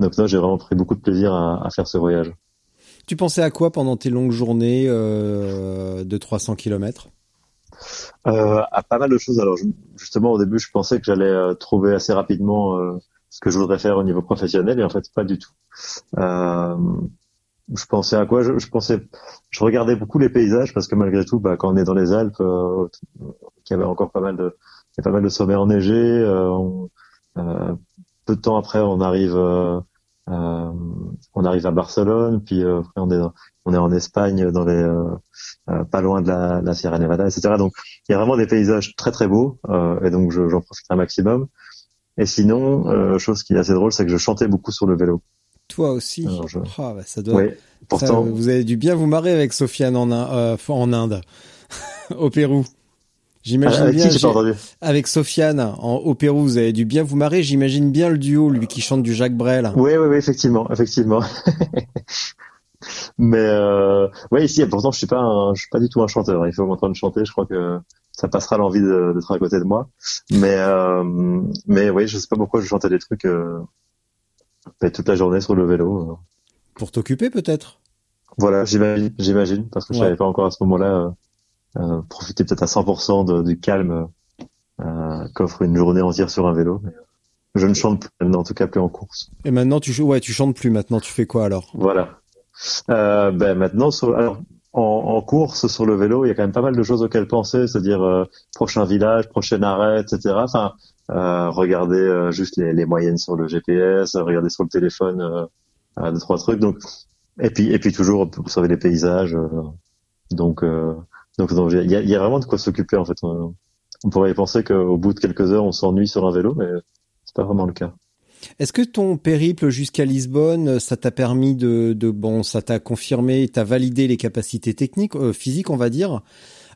donc non, j'ai vraiment pris beaucoup de plaisir à, à, faire ce voyage. Tu pensais à quoi pendant tes longues journées euh, de 300 km euh, À pas mal de choses. Alors justement, au début, je pensais que j'allais euh, trouver assez rapidement euh, ce que je voudrais faire au niveau professionnel, et en fait, pas du tout. Euh, je pensais à quoi? Je, je, pensais, je regardais beaucoup les paysages parce que malgré tout, bah, quand on est dans les Alpes, euh, il y avait encore pas mal de, il y a pas mal de sommets enneigés. On, peu de temps après, on arrive, euh, euh, on arrive à Barcelone, puis euh, après on est on est en Espagne, dans les euh, pas loin de la, la, Sierra Nevada, etc. Donc il y a vraiment des paysages très très beaux, et donc j'en profite un maximum. Et sinon, chose qui est assez drôle, c'est que je chantais beaucoup sur le vélo. Toi aussi? Je... Oh, bah ça doit. Oui, pourtant. Ça, vous avez dû bien vous marrer avec Sofiane en, en Inde, au Pérou. J'imagine ah, bien qui, avec Sofiane en, au Pérou, vous avez dû bien vous marrer. J'imagine bien le duo, lui qui chante du Jacques Brel. Oui, oui, oui, effectivement, effectivement. Mais euh, ouais, ici, pourtant, je suis pas, un, je suis pas du tout un chanteur. Il faut m'entendre chanter. Je crois que ça passera l'envie d'être à côté de moi. Mais euh, mais oui, je sais pas pourquoi je chantais des trucs euh, toute la journée sur le vélo. Pour t'occuper, peut-être? Voilà, j'imagine, j'imagine, parce que je savais pas encore à ce moment-là euh, euh, profiter peut-être à 100% de, du calme euh, qu'offre une journée entière sur un vélo. Mais je ne chante plus, en tout cas plus en course. Et maintenant, tu ouais, tu chantes plus. Maintenant, tu fais quoi alors? Voilà. Euh, ben maintenant, sur, alors, en, en, course sur le vélo, il y a quand même pas mal de choses auxquelles penser, c'est-à-dire euh, prochain village, prochain arrêt, etc. Enfin, euh, regarder euh, juste les, les, moyennes sur le GPS, regarder sur le téléphone euh, deux trois trucs. Donc, et puis et puis toujours observer les paysages. donc donc il y a, y a, vraiment de quoi s'occuper en fait. On, pourrait penser qu'au bout de quelques heures on s'ennuie sur un vélo, mais c'est pas vraiment le cas. Est-ce que ton périple jusqu'à Lisbonne, ça t'a permis de, de, bon, ça t'a confirmé, t'as validé les capacités techniques, euh, physiques, on va dire.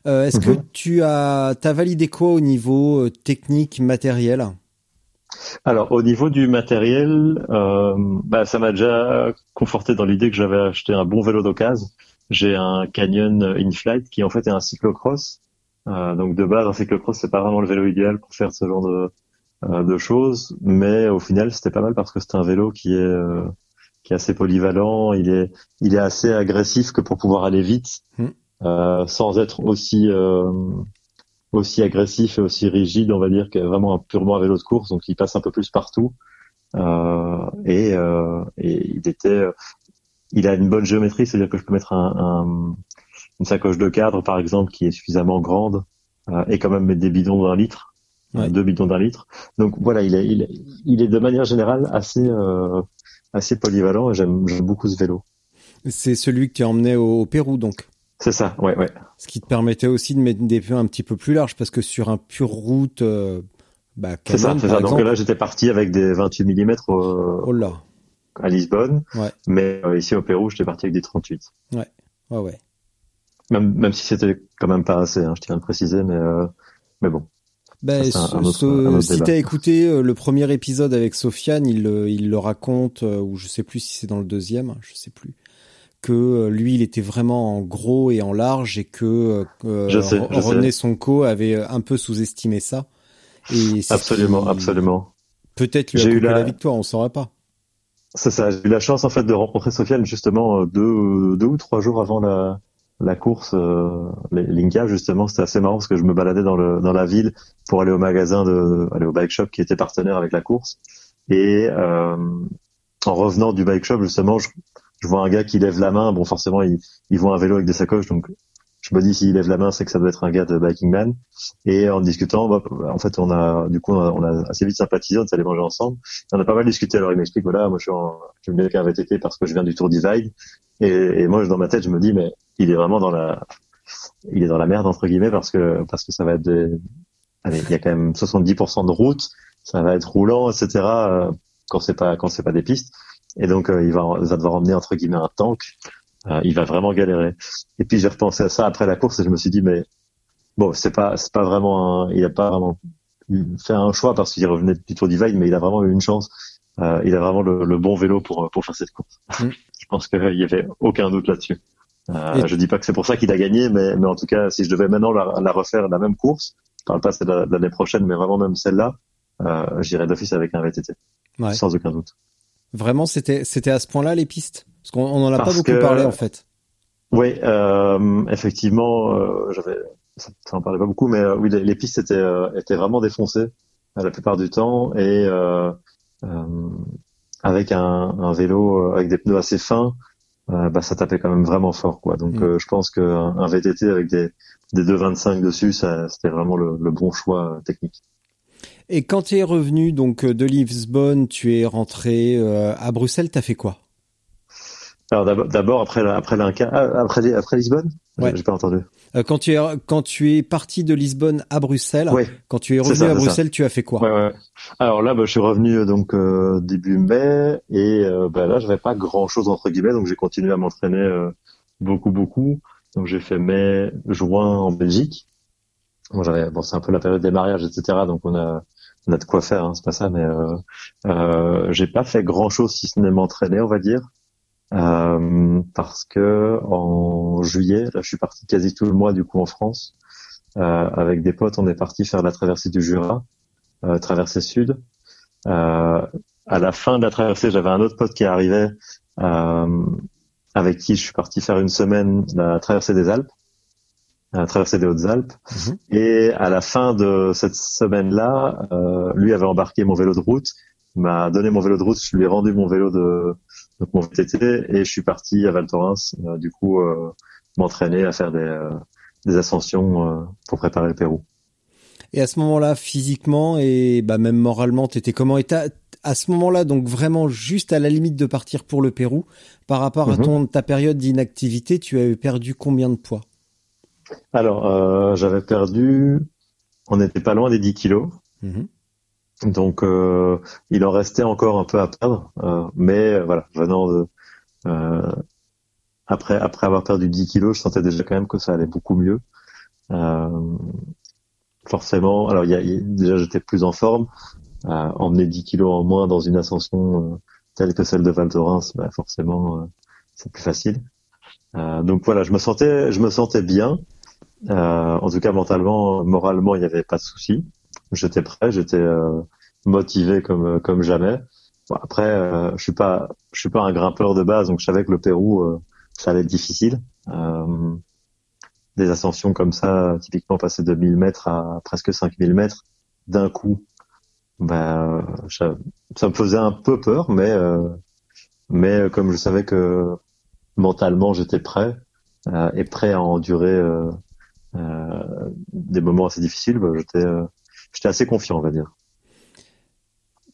Euh, Est-ce que mhm. tu as, t'as validé quoi au niveau euh, technique, matériel? Alors, au niveau du matériel, euh, bah, ça m'a déjà conforté dans l'idée que j'avais acheté un bon vélo d'occasion j'ai un Canyon InFlight qui en fait est un cyclocross. Euh, donc de base, un cyclocross c'est pas vraiment le vélo idéal pour faire ce genre de, euh, de choses, mais au final c'était pas mal parce que c'est un vélo qui est euh, qui est assez polyvalent. Il est il est assez agressif que pour pouvoir aller vite, euh, sans être aussi euh, aussi agressif et aussi rigide, on va dire, que vraiment un purement un vélo de course. Donc il passe un peu plus partout. et, et il était il a une bonne géométrie, c'est-à-dire que je peux mettre un, un, une sacoche de cadre, par exemple, qui est suffisamment grande euh, et quand même mettre des bidons d'un litre, ouais. deux bidons d'un litre. Donc voilà, il est, il est, il est de manière générale assez, euh, assez polyvalent et j'aime beaucoup ce vélo. C'est celui que tu as emmené au, au Pérou, donc. C'est ça, ouais, ouais. Ce qui te permettait aussi de mettre des feux un petit peu plus larges, parce que sur un pur route, euh, bah, c'est ça, c'est ça. Donc là, j'étais parti avec des 28 mm. Au... Oh là à Lisbonne. Ouais. Mais euh, ici au Pérou, j'étais parti avec des 38. Ouais, ouais, ouais. Même, même si c'était quand même pas assez, hein, je tiens à le préciser, mais, euh, mais bon. Ben, ça, un, un autre, ce, si t'as écouté euh, le premier épisode avec Sofiane, il, il le raconte, euh, ou je sais plus si c'est dans le deuxième, je sais plus, que euh, lui, il était vraiment en gros et en large et que je sais, je René sais. Sonko avait un peu sous-estimé ça. Et absolument, absolument. Peut-être lui a coupé la... la victoire, on saurait pas. C'est ça. J'ai eu la chance en fait de rencontrer Sofiane justement deux, deux ou trois jours avant la, la course euh, justement. C'était assez marrant parce que je me baladais dans le dans la ville pour aller au magasin de aller au bike shop qui était partenaire avec la course. Et euh, en revenant du bike shop justement, je, je, vois un gars qui lève la main. Bon, forcément, il, il voit un vélo avec des sacoches, donc je me dis s'il lève la main, c'est que ça doit être un gars de Biking Man. Et en discutant, bah, en fait, on a du coup on a, assez vite sympathisé, on est allé manger ensemble. On a pas mal discuté. Alors il m'explique voilà, moi je suis en, je me un VTT parce que je viens du Tour Divide. Et, et moi dans ma tête, je me dis mais il est vraiment dans la, il est dans la merde entre guillemets parce que parce que ça va être des, allez, il y a quand même 70% de route, ça va être roulant, etc. Euh, quand c'est pas quand c'est pas des pistes. Et donc euh, il va, va devoir emmener entre guillemets un tank euh, il va vraiment galérer. Et puis j'ai repensé à ça après la course et je me suis dit mais bon c'est pas c'est pas vraiment un, il a pas vraiment fait un choix parce qu'il revenait du Tour Divide mais il a vraiment eu une chance. Euh, il a vraiment le, le, bon vélo pour pour faire cette course. Mm. je pense qu'il y avait aucun doute là-dessus. Euh, Je dis pas que c'est pour ça qu'il a gagné, mais, mais en tout cas, si je devais maintenant la, la refaire la même course, je parle pas de l'année prochaine, mais vraiment même celle-là, euh, j'irais d'office avec un VTT, Ouais. sans aucun doute. Vraiment, c'était c'était à ce point-là les pistes? Parce qu'on on en a pas beaucoup que- parlé en fait. Oui, euh, effectivement, euh, j'avais, ça, ça en parlait pas beaucoup, mais euh, oui, les, les pistes étaient, euh, étaient vraiment défoncées euh, la plupart du temps et euh, euh, avec un, un vélo euh, avec des pneus assez fins, euh, bah, ça tapait quand même vraiment fort, quoi. Donc, Mm. euh, je pense qu'un un VTT avec des, des 2,25 dessus, ça, c'était vraiment le, le bon choix euh, technique. Et quand tu es revenu donc de Lisbonne, tu es rentré euh, à Bruxelles, t'as fait quoi? Alors d'abord, après après ah, après après Lisbonne, Ouais. j'ai pas entendu. Euh, Quand tu es quand tu es parti de Lisbonne à Bruxelles, Ouais. quand tu es revenu ça, à ça. Bruxelles, tu as fait quoi? Ouais, ouais. Alors là, bah, je suis revenu euh, donc euh, début mai et euh, bah, là, j'avais pas grand chose entre guillemets, donc j'ai continué à m'entraîner euh, beaucoup, beaucoup. Donc j'ai fait mai, juin en Belgique. Bon, j'avais, bon, c'est un peu la période des mariages, etc. Donc on a, on a de quoi faire, hein, c'est pas ça, mais euh, euh, j'ai pas fait grand chose si ce n'est m'entraîner, on va dire. Euh, parce que en juillet, là, je suis parti quasi tout le mois du coup en France euh, avec des potes. On est parti faire la traversée du Jura euh, traversée sud. Euh, à la fin de la traversée, j'avais un autre pote qui arrivait, euh, avec qui je suis parti faire une semaine la traversée des Alpes, la traversée des Hautes-Alpes. Mhm. Et à la fin de cette semaine-là, euh, lui avait embarqué mon vélo de route, il m'a donné mon vélo de route, je lui ai rendu mon vélo de donc mon VTT et je suis parti à Val Thorens, euh, du coup euh, m'entraîner à faire des, euh, des ascensions pour préparer le Pérou. Et à ce moment-là, physiquement et bah même moralement, t'étais comment? Et à ce moment-là, donc vraiment juste à la limite de partir pour le Pérou, par rapport à Mhm. ton ta période d'inactivité, tu avais perdu combien de poids? Alors, euh, j'avais perdu, on n'était pas loin des 10 kilos, Mhm. Donc euh, il en restait encore un peu à perdre, euh, mais euh, voilà, venant de après avoir perdu 10 kilos, je sentais déjà quand même que ça allait beaucoup mieux. Forcément, alors y y a- déjà j'étais plus en forme, euh, emmener 10 kilos en moins dans une ascension telle que celle de Val Thorens, bah, forcément c'est plus facile. Donc voilà, je me sentais je me sentais bien. En tout cas, mentalement, moralement, il n'y avait pas de souci. J'étais prêt, j'étais euh, motivé comme comme jamais. Bon, après, euh, je suis pas je suis pas un grimpeur de base, donc je savais que le Pérou, euh, ça allait être difficile. Euh, des ascensions comme ça, typiquement passer de 1000 mètres à presque 5000 mètres d'un coup, bah, ça, me faisait un peu peur, mais euh, mais comme je savais que mentalement j'étais prêt euh, et prêt à endurer euh, euh, des moments assez difficiles, bah, j'étais euh, j'étais assez confiant, on va dire.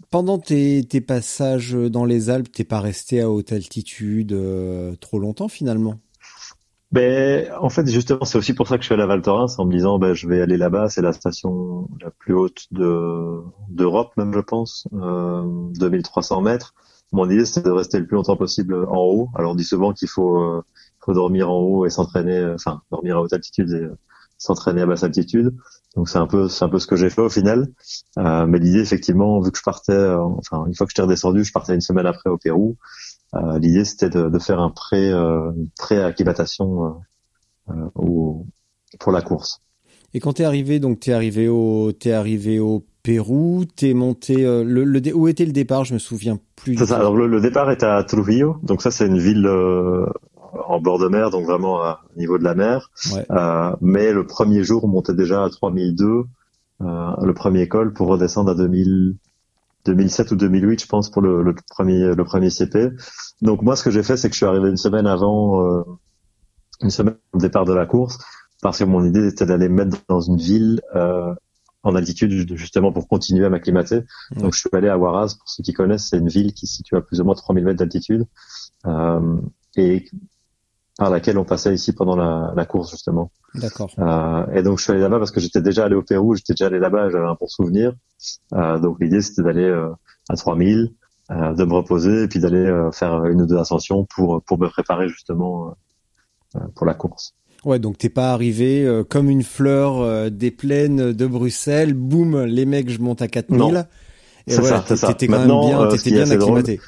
Pendant tes, tes passages dans les Alpes, t'es pas resté à haute altitude euh, trop longtemps finalement? Ben, en fait, justement, c'est aussi pour ça que je suis allé à Val Thorens en me disant, ben, je vais aller là-bas. C'est la station la plus haute de d'Europe, même je pense, euh, 2300 mètres. Mon idée, c'est de rester le plus longtemps possible en haut. Alors, on dit souvent qu'il faut euh, faut dormir en haut et s'entraîner, euh, enfin, dormir à haute altitude et euh, s'entraîner à basse altitude. Donc, c'est un peu c'est un peu ce que j'ai fait au final. Euh, mais l'idée, effectivement, vu que je partais, euh, enfin, une fois que j'étais redescendu, je partais une semaine après au Pérou. Euh, L'idée, c'était de, de faire un pré, euh, une pré-acclimatation euh, euh, au- pour la course. Et quand t'es arrivé, donc t'es arrivé au t'es arrivé au Pérou, t'es monté euh, le, le où était le départ? Je me souviens plus. C'est ça. Alors le, le départ est à Trujillo, donc ça c'est une ville euh, en bord de mer, donc vraiment à au niveau de la mer. Ouais. Euh, mais le premier jour, on montait déjà à 3002, euh, le premier col pour redescendre à 2000, 2007 ou 2008, je pense, pour le, le premier le premier CP. Donc moi, ce que j'ai fait, c'est que je suis arrivé une semaine avant, euh, une semaine au départ de la course, parce que mon idée était d'aller me mettre dans une ville euh, en altitude justement pour continuer à m'acclimater. Donc je suis allé à Huaraz, pour ceux qui connaissent, c'est une ville qui se situe à plus ou moins 3000 mètres d'altitude euh, et par laquelle on passait ici pendant la, la course justement. D'accord. Euh, et donc je suis allé là-bas parce que j'étais déjà allé au Pérou, j'étais déjà allé là-bas, j'avais un bon souvenir. Euh, donc l'idée c'était d'aller euh, à 3000, euh, de me reposer et puis d'aller euh, faire une ou deux ascensions pour pour me préparer justement euh, pour la course. Ouais, donc t'es pas arrivé euh, comme une fleur euh, des plaines de Bruxelles. Boum, les mecs, je monte à 4000. Non. Et C'est voilà, ça, c'est ça. quand même bien, t'étais bien drôle, acclimaté.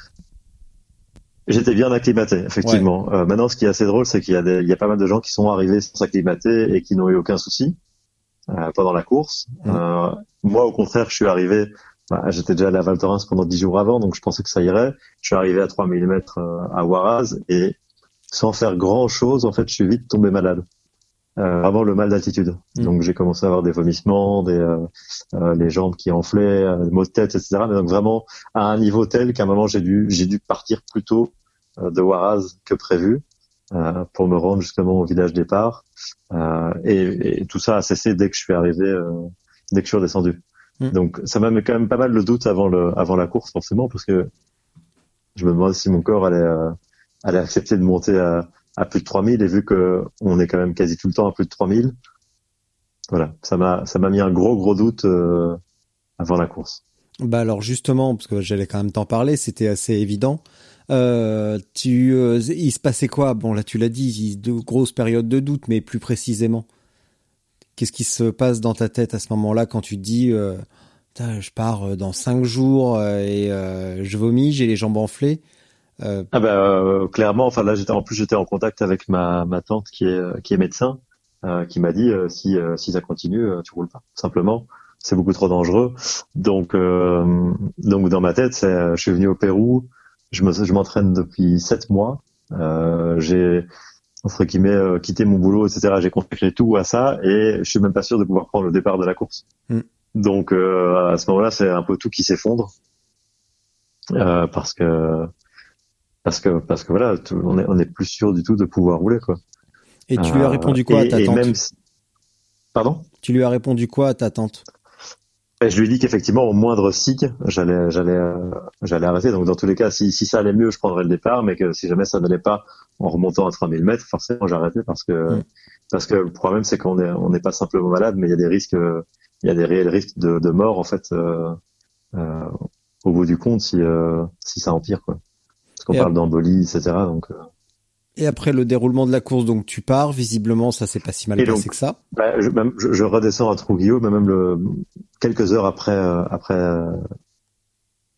J'étais bien acclimaté, effectivement. Euh, maintenant, ce qui est assez drôle, c'est qu'il y a des, il y a pas mal de gens qui sont arrivés sans s'acclimater et qui n'ont eu aucun souci euh, pendant la course. Euh, moi, au contraire, je suis arrivé. bah, J'étais déjà à Val Thorens pendant dix jours avant, donc je pensais que ça irait. Je suis arrivé à 3 mm à Huaraz et sans faire grand chose, en fait, je suis vite tombé malade. Euh, vraiment le mal d'altitude. Mhm. Donc j'ai commencé à avoir des vomissements, des euh, euh, les jambes qui enflaient, euh, des maux de tête, etc. Mais donc vraiment à un niveau tel qu'à un moment j'ai dû j'ai dû partir plus tôt euh, de Huaraz que prévu euh, pour me rendre justement au village départ. Euh, et, et tout ça a cessé dès que je suis arrivé, euh, dès que je suis redescendu. Mm. Donc ça m'a mis quand même pas mal de doutes avant le avant la course forcément parce que je me demandais si mon corps allait euh, allait accepter de monter à, à plus de 3000 et vu que on est quand même quasi tout le temps à plus de 3000 voilà ça m'a ça m'a mis un gros gros doute euh, avant la course Bah alors justement, parce que j'allais quand même t'en parler, c'était assez évident. Euh, tu, euh, il se passait quoi? Bon là, tu l'as dit, de grosses périodes de doute, mais plus précisément, qu'est-ce qui se passe dans ta tête à ce moment-là quand tu dis, je pars dans cinq jours et je vomis, j'ai les jambes enflées? Euh, ah bah euh, clairement enfin là j'étais en plus j'étais en contact avec ma ma tante qui est qui est médecin euh, qui m'a dit euh, si euh, si ça continue tu roules pas. Simplement c'est beaucoup trop dangereux. Donc euh, donc dans ma tête c'est je suis venu au Pérou. Je me je m'entraîne depuis sept mois. Euh, j'ai entre guillemets quitté mon boulot etc j'ai consacré tout à ça et je suis même pas sûr de pouvoir prendre le départ de la course. Mm. donc euh, à ce moment-là c'est un peu tout qui s'effondre. Euh, parce que parce que parce que voilà tout- on est on est plus sûr du tout de pouvoir rouler quoi. Et tu lui as Euh, répondu quoi à ta et tante même pardon? Tu lui as répondu quoi à ta tante? Et je lui ai dit qu'effectivement au moindre signe j'allais j'allais euh, j'allais arrêter. Donc dans tous les cas si si ça allait mieux je prendrais le départ. Mais que si jamais ça n'allait pas en remontant à 3000 mètres forcément j'arrêtais parce que Mm. parce que le problème c'est qu'on est on n'est pas simplement malade mais il y a des risques euh, il y a des réels risques de, de mort en fait euh, euh, au bout du compte si euh, si ça empire quoi qu'on parle d'embolie etc donc euh, Et après le déroulement de la course, donc tu pars. Visiblement, ça s'est pas si mal Et passé donc- que ça. Bah, je, même, je, je redescends à Trujillo, mais même le, quelques heures après, euh, après, euh,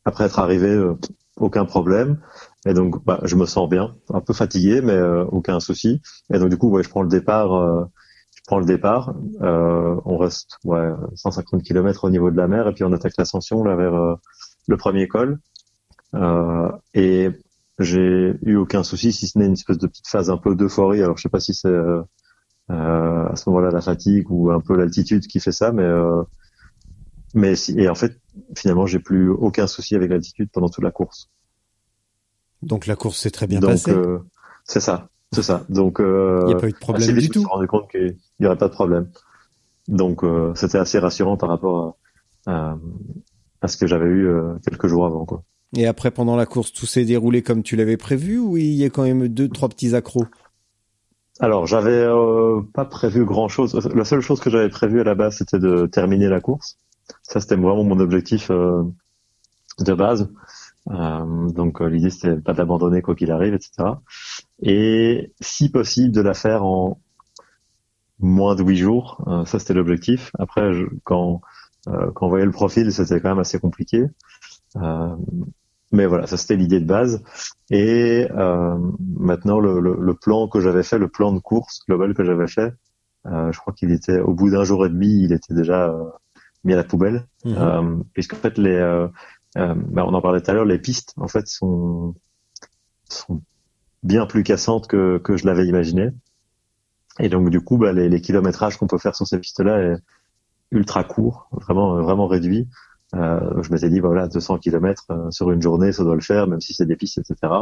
après être arrivé, euh, aucun problème. Et donc, bah, je me sens bien, un peu fatigué, mais aucun souci. Et donc, du coup, ouais, je prends le départ. je prends le départ. On reste ouais 150 km au niveau de la mer, et puis on attaque l'ascension là vers le premier col. Et j'ai eu aucun souci, si ce n'est une espèce de petite phase un peu d'euphorie. Alors, je sais pas si c'est euh, euh, à ce moment-là la fatigue ou un peu l'altitude qui fait ça, mais euh, mais si, et en fait finalement j'ai plus aucun souci avec l'altitude pendant toute la course. Donc la course s'est très bien Donc passée. euh, c'est ça, c'est ça. Donc euh, Il n'y a pas eu de problème vite, du je me suis tout. rendu compte qu'il y aurait pas de problème. Donc euh, c'était assez rassurant par rapport à, à, à ce que j'avais eu quelques jours avant quoi. Et après, pendant la course, tout s'est déroulé comme tu l'avais prévu ou il y a quand même deux, trois petits accros? Alors, j'avais euh, pas prévu grand-chose. La seule chose que j'avais prévu à la base, c'était de terminer la course. Ça, c'était vraiment mon objectif euh, de base. Euh, donc, euh, l'idée, c'était pas d'abandonner quoi qu'il arrive, etc. Et si possible, de la faire en moins de huit jours. Euh, ça, c'était l'objectif. Après, je- quand euh, quand on voyait le profil, c'était quand même assez compliqué. Euh, mais voilà, ça c'était l'idée de base. Et euh, maintenant, le, le, le plan que j'avais fait, le plan de course global que j'avais fait, euh, je crois qu'il était au bout d'un jour et demi, il était déjà euh, mis à la poubelle, Mhm. euh, puisqu'en fait les, euh, euh, bah, on en parlait tout à l'heure, les pistes en fait sont sont bien plus cassantes que que je l'avais imaginé. Et donc du coup, bah, les, les kilométrages qu'on peut faire sur ces pistes-là est ultra court, vraiment vraiment réduit. Euh, je m'étais dit, voilà, 200 km sur une journée, ça doit le faire, même si c'est des pistes, etc.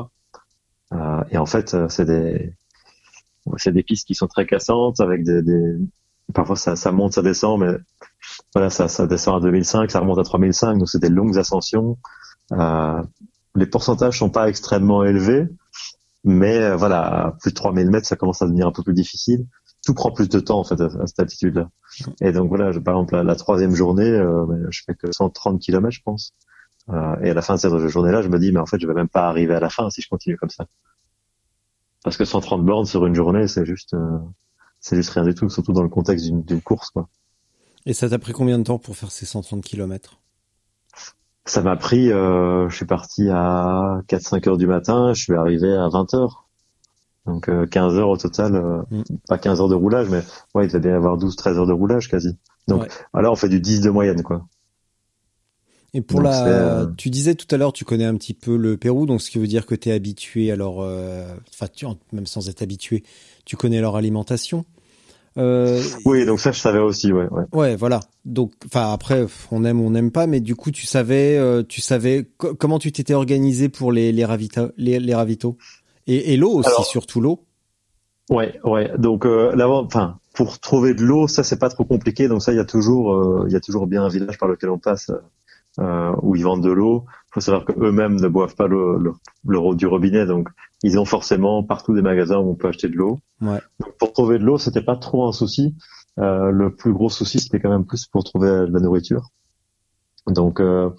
Euh, et en fait, euh, c'est des, c'est des pistes qui sont très cassantes, avec des, des... parfois ça, ça monte, ça descend, mais voilà, ça, ça descend à 2005, ça remonte à 3005, donc c'est des longues ascensions. Euh, les pourcentages sont pas extrêmement élevés, mais euh, voilà, à plus de 3000 mètres, ça commence à devenir un peu plus difficile. Tout prend plus de temps en fait à, à cette altitude-là. Et donc voilà, je, par exemple la, la troisième journée, euh, ben, je fais que 130 km, je pense. Euh, et à la fin de cette journée-là, je me dis, mais en fait, je vais même pas arriver à la fin si je continue comme ça. Parce que 130 bornes sur une journée, c'est juste, euh, c'est juste rien du tout, surtout dans le contexte d'une d'une course, quoi. Et ça t'a pris combien de temps pour faire ces 130 km Ça m'a pris, euh, je suis parti à 4-5 heures du matin, je suis arrivé à 20 heures. Donc euh, 15 heures au total, euh, Mm. pas 15 heures de roulage, mais ouais, il devait bien y avoir 12-13 heures de roulage quasi. Donc Ouais. alors on fait du 10 de moyenne quoi. Et pour Donc, la, euh, tu disais tout à l'heure, tu connais un petit peu le Pérou, donc ce qui veut dire que tu es habitué. Alors, euh, enfin, même sans être habitué, tu connais leur alimentation. Euh, Oui, donc ça je savais aussi, ouais. ouais. Ouais, voilà. Donc, enfin, après, on aime ou on n'aime pas, mais du coup, tu savais, euh, tu savais co- comment tu t'étais organisé pour les les, ravita- les, les ravitaux? Et, et l'eau aussi, Alors- surtout l'eau. Ouais, ouais. Donc euh, là, enfin, pour trouver de l'eau, ça c'est pas trop compliqué. Donc ça, il y a toujours, euh, il y a toujours bien un village par lequel on passe euh, où ils vendent de l'eau. Il faut savoir que eux-mêmes ne boivent pas l'eau le, l'eau du robinet, donc ils ont forcément partout des magasins où on peut acheter de l'eau. Ouais. Donc pour trouver de l'eau, c'était pas trop un souci. Euh, le plus gros souci, c'était quand même plus pour trouver de la nourriture. Donc euh,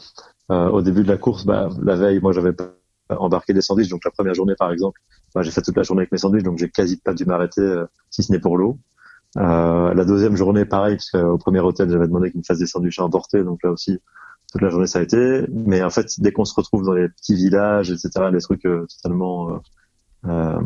euh, au début de la course, bah, la veille, moi j'avais pas embarqué des sandwichs. Donc la première journée, par exemple, bah, j'ai fait toute la journée avec mes sandwichs, donc j'ai quasi pas dû m'arrêter euh, si ce n'est pour l'eau. Euh, la deuxième journée, pareil, parce qu'au premier hôtel, j'avais demandé qu'ils me fassent des sandwichs à emporter, donc là aussi, toute la journée ça a été. Mais en fait, dès qu'on se retrouve dans les petits villages, etc., les trucs euh, totalement, euh, euh,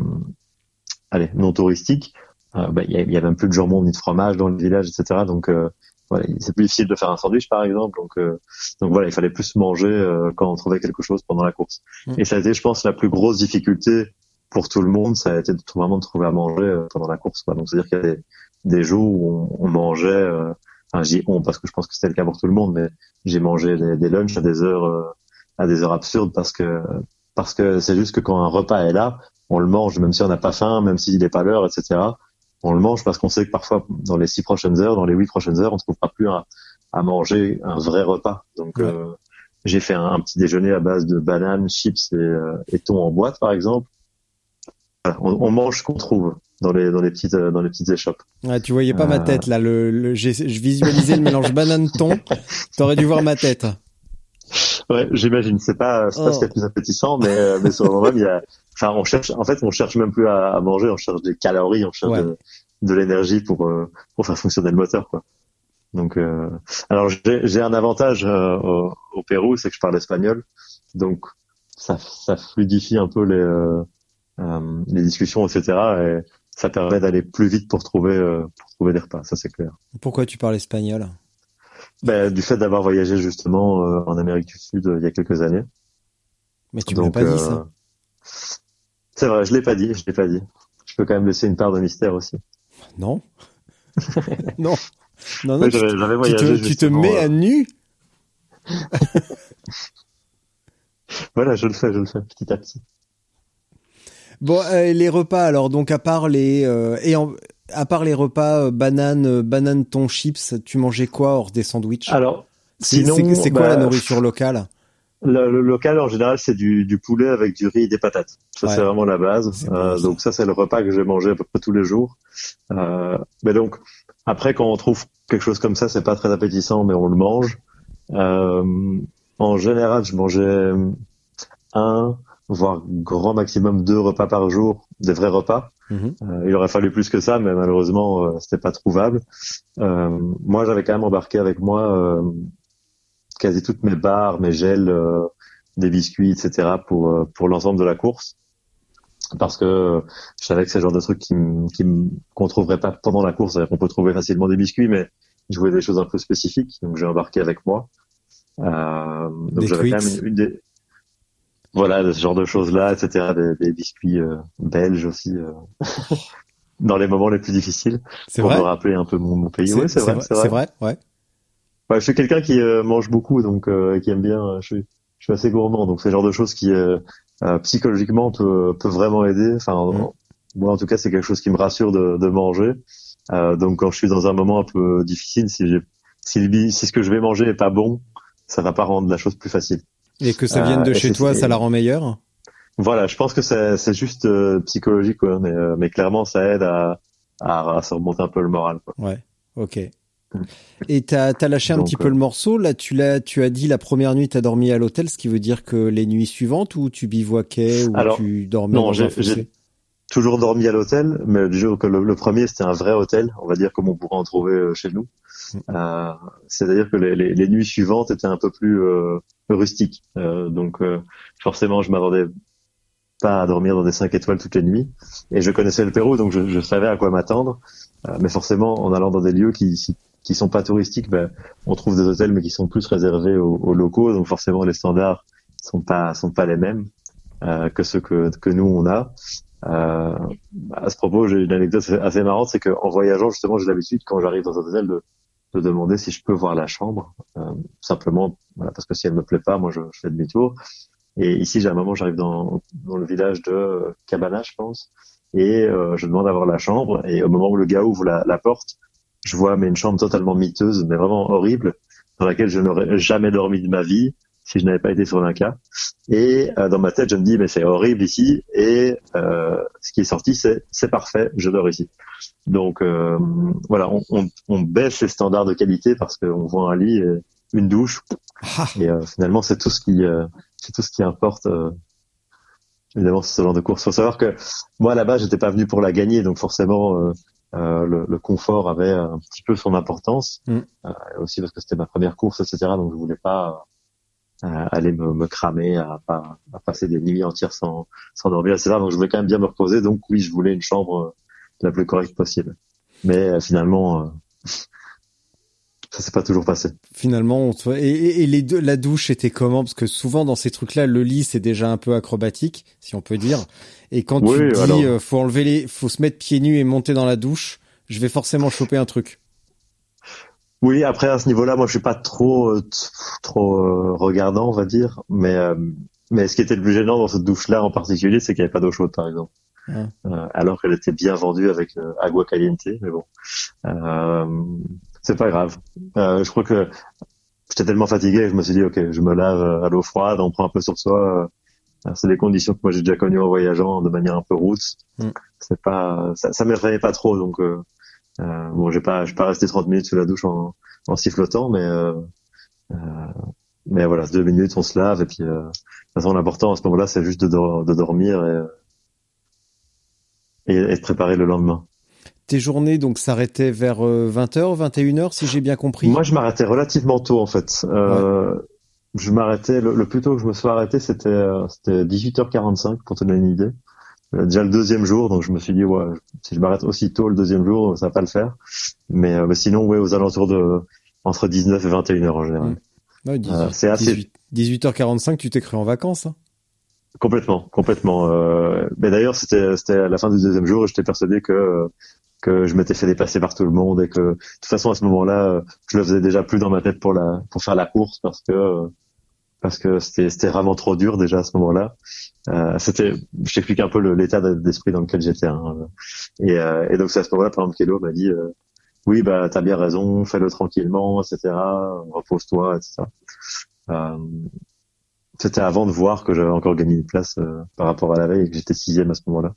allez, non touristiques, euh, bah, il y, a- y a même plus de jambon ni de fromage dans le village, etc. Donc euh, voilà, c'est plus difficile de faire un sandwich, par exemple. Donc, euh, donc voilà, il fallait plus manger euh, quand on trouvait quelque chose pendant la course. Mm. Et ça a été, je pense, la plus grosse difficulté pour tout le monde, ça a été de, trou- vraiment de trouver à manger euh, pendant la course. Quoi. Donc c'est-à-dire qu'il y a des, des jours où on, on mangeait, euh, enfin j'y on parce que je pense que c'était le cas pour tout le monde, mais j'ai mangé des, des lunchs à des heures euh, à des heures absurdes parce que parce que c'est juste que quand un repas est là, on le mange même si on n'a pas faim, même s'il n'est pas l'heure, etc. On le mange parce qu'on sait que parfois dans les six prochaines heures, dans les huit prochaines heures, on ne trouvera plus à, à manger un vrai repas. Donc Ouais. euh, j'ai fait un, un petit déjeuner à base de bananes, chips et, euh, et thon en boîte par exemple. Voilà, on, on mange ce qu'on trouve dans les dans les petites euh, dans les petites échoppes. Ouais, tu voyais pas ma tête là. Le, le j'ai- je visualisais le mélange banane thon. T'aurais dû voir ma tête. Ouais, j'imagine. C'est pas c'est pas ce qui est le plus appétissant, mais mais sur le moment il y a. Enfin, on cherche. En fait, on cherche même plus à, à manger. On cherche des calories. On cherche Ouais. de, de l'énergie pour euh, pour faire fonctionner le moteur, quoi. Donc, euh, alors j'ai j'ai un avantage euh, au, au Pérou, c'est que je parle espagnol, donc ça ça fluidifie un peu les euh, euh, les discussions, etc. Et ça permet d'aller plus vite pour trouver euh, pour trouver des repas. Ça c'est clair. Pourquoi tu parles espagnol? Ben, du fait d'avoir voyagé justement euh, en Amérique du Sud il y a quelques années. Mais tu m'as pas dit ça. C'est vrai, je l'ai pas dit, je l'ai pas dit. Je peux quand même laisser une part de mystère aussi. Non. non. Non, non. Ouais, tu, te, tu te justement, mets euh, à nu. Voilà, je le fais, je le fais petit à petit. Bon, euh, les repas alors donc à part les euh, et en- à part les repas euh, banane banane thon chips, tu mangeais quoi hors des sandwichs? Alors, C'est sinon, c'est- c'est quoi bah, la nourriture locale? Le, le local en général c'est du, du poulet avec du riz et des patates. Ça Ouais. c'est vraiment la base. Euh, donc ça c'est le repas que j'ai mangé à peu près tous les jours. Euh, mais donc après quand on trouve quelque chose comme ça, c'est pas très appétissant, mais on le mange. Euh, en général, je mangeais un voire grand maximum deux repas par jour, des vrais repas. Mhm. Euh, il aurait fallu plus que ça, mais malheureusement, euh, c'était pas trouvable. Euh, moi, j'avais quand même embarqué avec moi euh, quasi toutes mes barres, mes gels, euh, des biscuits, etc. pour euh, pour l'ensemble de la course, parce que euh, je savais que c'est le genre de trucs qui qui qu'on trouverait pas pendant la course. C'est-à-dire qu'on peut trouver facilement des biscuits, mais je voulais des choses un peu spécifiques, donc j'ai embarqué avec moi. Euh, donc j'avais quand même une, des voilà, de ce genre de choses-là, etc. Des, des biscuits euh, belges aussi, euh, dans les moments les plus difficiles, pour vrai. me rappeler un peu mon, mon pays. Ouais, c'est vrai, c'est vrai. C'est vrai. Ouais. Ouais, je suis quelqu'un qui euh, mange beaucoup, donc euh, qui aime bien. euh, Je suis, je suis assez gourmand, donc c'est le genre de choses qui psychologiquement peut, peut vraiment aider. Enfin, Mm. moi en tout cas, c'est quelque chose qui me rassure de, de manger. Euh, donc quand je suis dans un moment un peu difficile, si j'ai, si, si ce que je vais manger est pas bon, ça va pas rendre la chose plus facile. Et que ça vienne de Euh, chez toi, ça la rend meilleure? Voilà, je pense que c'est c'est juste euh, psychologique, quoi, mais, euh, mais clairement ça aide à, à, à se remonter un peu le moral. Quoi. Ouais. Ok. Et t'as as lâché un Donc, petit peu euh, le morceau. Là, tu l'as, tu as dit la première nuit, t'as dormi à l'hôtel, ce qui veut dire que les nuits suivantes, ou tu bivouaquais, ou Alors, tu dormais non, dans j'ai- un fossé. Toujours dormi à l'hôtel, mais le, premier c'était un vrai hôtel, on va dire comme on pourrait en trouver euh, chez nous. Euh, C'est-à-dire que les, les, les, nuits suivantes étaient un peu plus euh, rustiques. Euh, donc euh, forcément, je m'attendais pas à dormir dans des 5 étoiles toutes les nuits. Et je connaissais le Pérou, donc je, je savais à quoi m'attendre. Euh, mais forcément, en allant dans des lieux qui qui sont pas touristiques, ben, on trouve des hôtels mais qui sont plus réservés aux, aux locaux. Donc forcément, les standards sont pas sont pas les mêmes euh, que ceux que que nous on a. Euh, à ce propos, j'ai une anecdote assez marrante, c'est qu'en voyageant, justement, j'ai l'habitude, quand j'arrive dans un hôtel, de, de, demander si je peux voir la chambre, euh, simplement voilà, parce que si elle me plaît pas, moi, je, je fais demi-tour. Et ici, j'ai un moment, j'arrive dans, dans le village de Cabana, je pense, et euh, je demande à voir la chambre. Et au moment où le gars ouvre la, la porte, je vois mais une chambre totalement miteuse, mais vraiment horrible, dans laquelle je n'aurais jamais dormi de ma vie si je n'avais pas été sur l'Inca. Et euh, dans ma tête, je me dis, mais c'est horrible ici. Et euh, ce qui est sorti, c'est c'est parfait, je dors ici. Donc euh, voilà, on, on, on, baisse les standards de qualité parce qu'on voit un lit, et une douche, ah. et euh, finalement, c'est tout ce qui euh, c'est tout ce qui importe. Euh, évidemment, ce genre de course. Faut savoir que moi là-bas, j'étais pas venu pour la gagner, donc forcément. Le, le, confort avait un petit peu son importance, mm. aussi parce que c'était ma première course, etc. Donc je voulais pas à aller me, me cramer, à, à, à, passer des nuits entières sans, sans dormir, etc. Donc je voulais quand même bien me reposer. Donc oui, je voulais une chambre euh, la plus correcte possible. Mais euh, finalement, euh, ça s'est pas toujours passé. Finalement, et, et les deux, la douche était comment? Parce que souvent dans ces trucs-là, le lit c'est déjà un peu acrobatique, si on peut dire. Et quand tu dis, faut enlever les, faut se mettre pieds nus et monter dans la douche, je vais forcément choper un truc. Oui, après à ce niveau-là, moi je suis pas trop euh, trop euh, regardant, on va dire, mais euh, mais ce qui était le plus gênant dans cette douche-là en particulier, c'est qu'il n'y avait pas d'eau chaude, par exemple. alors qu'elle était bien vendue avec agua caliente, mais bon, c'est pas grave. je crois que j'étais tellement fatigué, je me suis dit ok, je me lave à l'eau froide, on prend un peu sur soi. c'est des conditions que moi j'ai déjà connues en voyageant de manière un peu route. Mm. C'est pas, ça, ça m'effrayait pas trop, donc euh, bon, j'ai pas, j'ai pas resté 30 minutes sous la douche en, en sifflotant, mais euh, euh, mais voilà, deux minutes, on se lave et puis euh, de toute façon l'important à ce moment-là, c'est juste de, de dormir et, et, et, de préparer le lendemain. Tes journées donc s'arrêtaient vers 20h, euh, 21h, si j'ai bien compris? Moi, je m'arrêtais relativement tôt en fait. Euh, Je m'arrêtais le, le, plus tôt que je me suis arrêté, c'était c'était 18h45 pour te donner une idée. Euh, déjà le deuxième jour, donc je me suis dit ouais, si je m'arrête aussi tôt le deuxième jour, ça va pas le faire. Mais, euh, mais sinon, ouais, aux alentours de entre 19 et 21 heures en général. Ouais, 18, euh, c'est assez 18, h 45 tu t'es cru en vacances. Hein? Complètement, complètement. Euh, mais d'ailleurs, c'était c'était à la fin du deuxième jour, j'étais persuadé que que je m'étais fait dépasser par tout le monde et que de toute façon à ce moment-là, je le faisais déjà plus dans ma tête pour la pour faire la course parce que parce que c'était c'était vraiment trop dur déjà à ce moment-là. Euh, c'était, je t'explique un peu l'état d'esprit dans lequel j'étais. Hein. Et, euh, et, donc c'est à ce moment-là, par exemple, Kélo m'a dit, euh, oui, bah t'as bien raison, fais-le tranquillement, etc. Repose-toi, etc. Euh, c'était avant de voir que j'avais encore gagné une place euh, par rapport à la veille et que j'étais sixième à ce moment-là.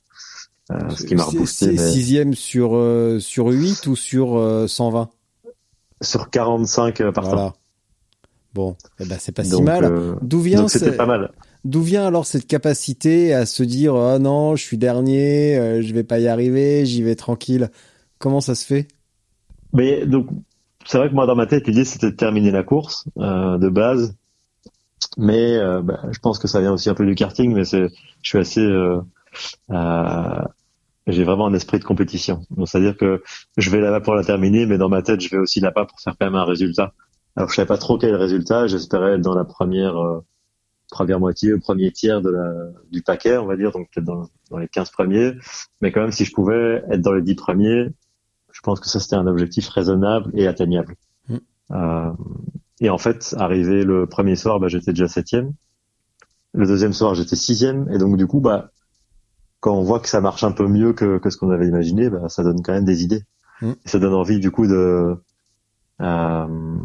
ce qui m'a reboosté. Mais... Sixième sur sur 8 ou sur 120 Sur 45 par voilà. Bon, eh ben c'est pas si mal. D'où vient C'était pas mal. D'où vient alors cette capacité à se dire oh non, je suis dernier, euh, je vais pas y arriver, j'y vais tranquille? Comment ça se fait? Mais donc c'est vrai que moi dans ma tête l'idée c'était de terminer la course euh, de base, mais euh, bah, je pense que ça vient aussi un peu du karting, mais c'est je suis assez euh, euh, j'ai vraiment un esprit de compétition. Donc c'est à dire que je vais là-bas pour la terminer, mais dans ma tête je vais aussi là-bas pour faire quand même un résultat. Alors je savais pas trop quel résultat, j'espérais être dans la première première moitié, au premier tiers de la, du paquet, on va dire, donc peut-être dans, dans, les 15 premiers. Mais quand même, si je pouvais être dans les 10 premiers, je pense que ça c'était un objectif raisonnable et atteignable. Mm. Et en fait, arrivé le premier soir, bah, j'étais déjà septième. Le deuxième soir, j'étais sixième. Et donc du coup, bah, quand on voit que ça marche un peu mieux que, que ce qu'on avait imaginé, bah, ça donne quand même des idées. Mm. Et ça donne envie du coup de euh,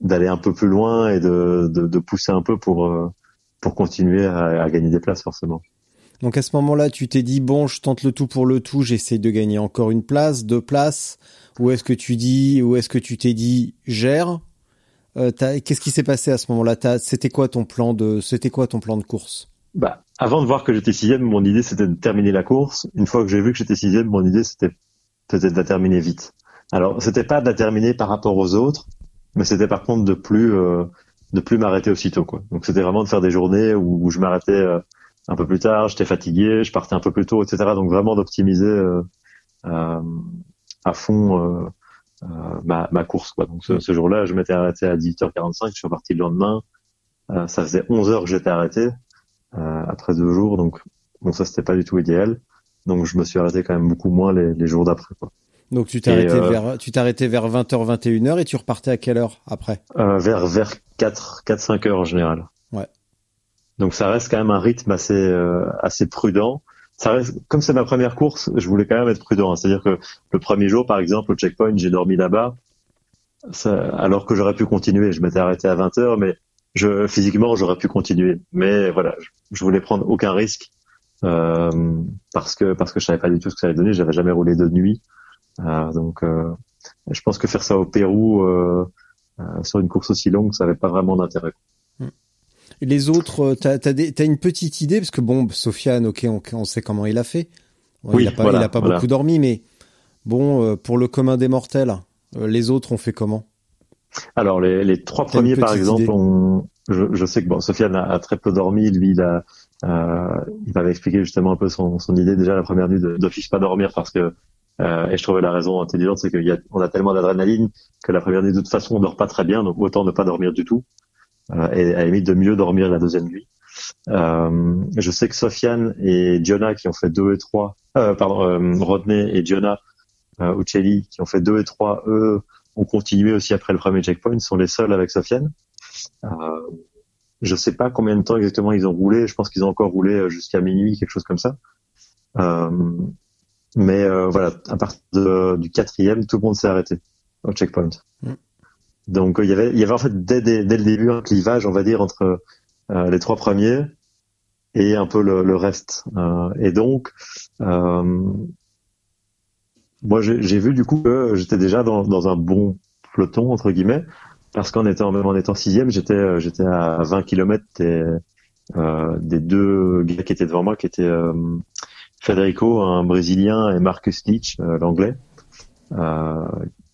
d'aller un peu plus loin et de, de, de, pousser un peu pour euh, pour continuer à, à, gagner des places forcément. Donc à ce moment-là, tu t'es dit bon, je tente le tout pour le tout, j'essaie de gagner encore une place, deux places, ou est-ce que tu dis, ou est-ce que tu t'es dit gère? Euh, Qu'est-ce qui s'est passé à ce moment-là? C'était quoi ton plan de, c'était quoi ton plan de course? Bah, avant de voir que j'étais sixième, mon idée c'était de terminer la course. Une fois que j'ai vu que j'étais sixième, mon idée c'était de la terminer vite. Alors, c'était pas de la terminer par rapport aux autres, mais c'était par contre de plus euh, de plus m'arrêter aussitôt quoi. Donc c'était vraiment de faire des journées où, je m'arrêtais euh, un peu plus tard, j'étais fatigué, je partais un peu plus tôt, etc. Donc vraiment d'optimiser à fond ma, ma course quoi. Donc ce, ce jour-là, je m'étais arrêté à 18h45, je suis reparti le lendemain. ça faisait 11 heures que j'étais arrêté après deux jours, donc bon ça c'était pas du tout idéal. Donc je me suis arrêté quand même beaucoup moins les, les jours d'après quoi. Donc tu t'es arrêté vers tu arrêté vers 20h 21h et tu repartais à quelle heure après? Euh, vers vers 4 4 5 heures en général. Ouais. Donc ça reste quand même un rythme assez euh, assez prudent. Ça reste comme c'est ma première course, je voulais quand même être prudent, c'est-à-dire que le premier jour par exemple au checkpoint, j'ai dormi là-bas alors que j'aurais pu continuer, je m'étais arrêté à 20h mais je physiquement j'aurais pu continuer. Mais voilà, je, voulais prendre aucun risque euh, parce que parce que je savais pas du tout ce que ça allait donner, j'avais jamais roulé de nuit. Euh, donc, euh, je pense que faire ça au Pérou euh, sur une course aussi longue, ça n'avait pas vraiment d'intérêt. Les autres, t'as as, une petite idée parce que bon, Sofiane, ok, on, on, sait comment il a fait. oui, il a pas, voilà, il a pas voilà. beaucoup dormi, mais bon, pour le commun des mortels, les autres ont fait comment? Alors les, les trois premiers, par exemple, on, je, je, sais que bon, Sofiane a, a, très peu dormi. Lui, il a, euh, il m'avait expliqué justement un peu son, son idée déjà la première nuit de d'office pas dormir parce que euh, et je trouvais la raison intelligente, c'est qu'on a, a, tellement d'adrénaline que la première nuit, de toute façon, on dort pas très bien, donc autant ne pas dormir du tout. Euh, et à la de mieux dormir la deuxième nuit. Euh, je sais que Sofiane et Giona qui ont fait deux et trois, euh, pardon, Rodney et Giona euh, Uccelli qui ont fait deux et trois, eux ont continué aussi après le premier checkpoint, sont les seuls avec Sofiane. Euh, je sais pas combien de temps exactement ils ont roulé. Je pense qu'ils ont encore roulé jusqu'à minuit, quelque chose comme ça. Euh, mais euh, voilà, à partir du quatrième, tout le monde s'est arrêté au checkpoint. Mm. Donc il y avait, il y avait en fait dès, dès, dès, le début un clivage, on va dire, entre euh, les trois premiers et un peu le, le reste. Euh, et donc, moi j'ai vu du coup que j'étais déjà dans, dans un bon peloton entre guillemets, parce qu'en étant même en étant sixième, j'étais j'étais à 20 km des, des deux gars qui étaient devant moi, qui étaient Federico, un Brésilien, et Marcus Leach, euh, l'anglais.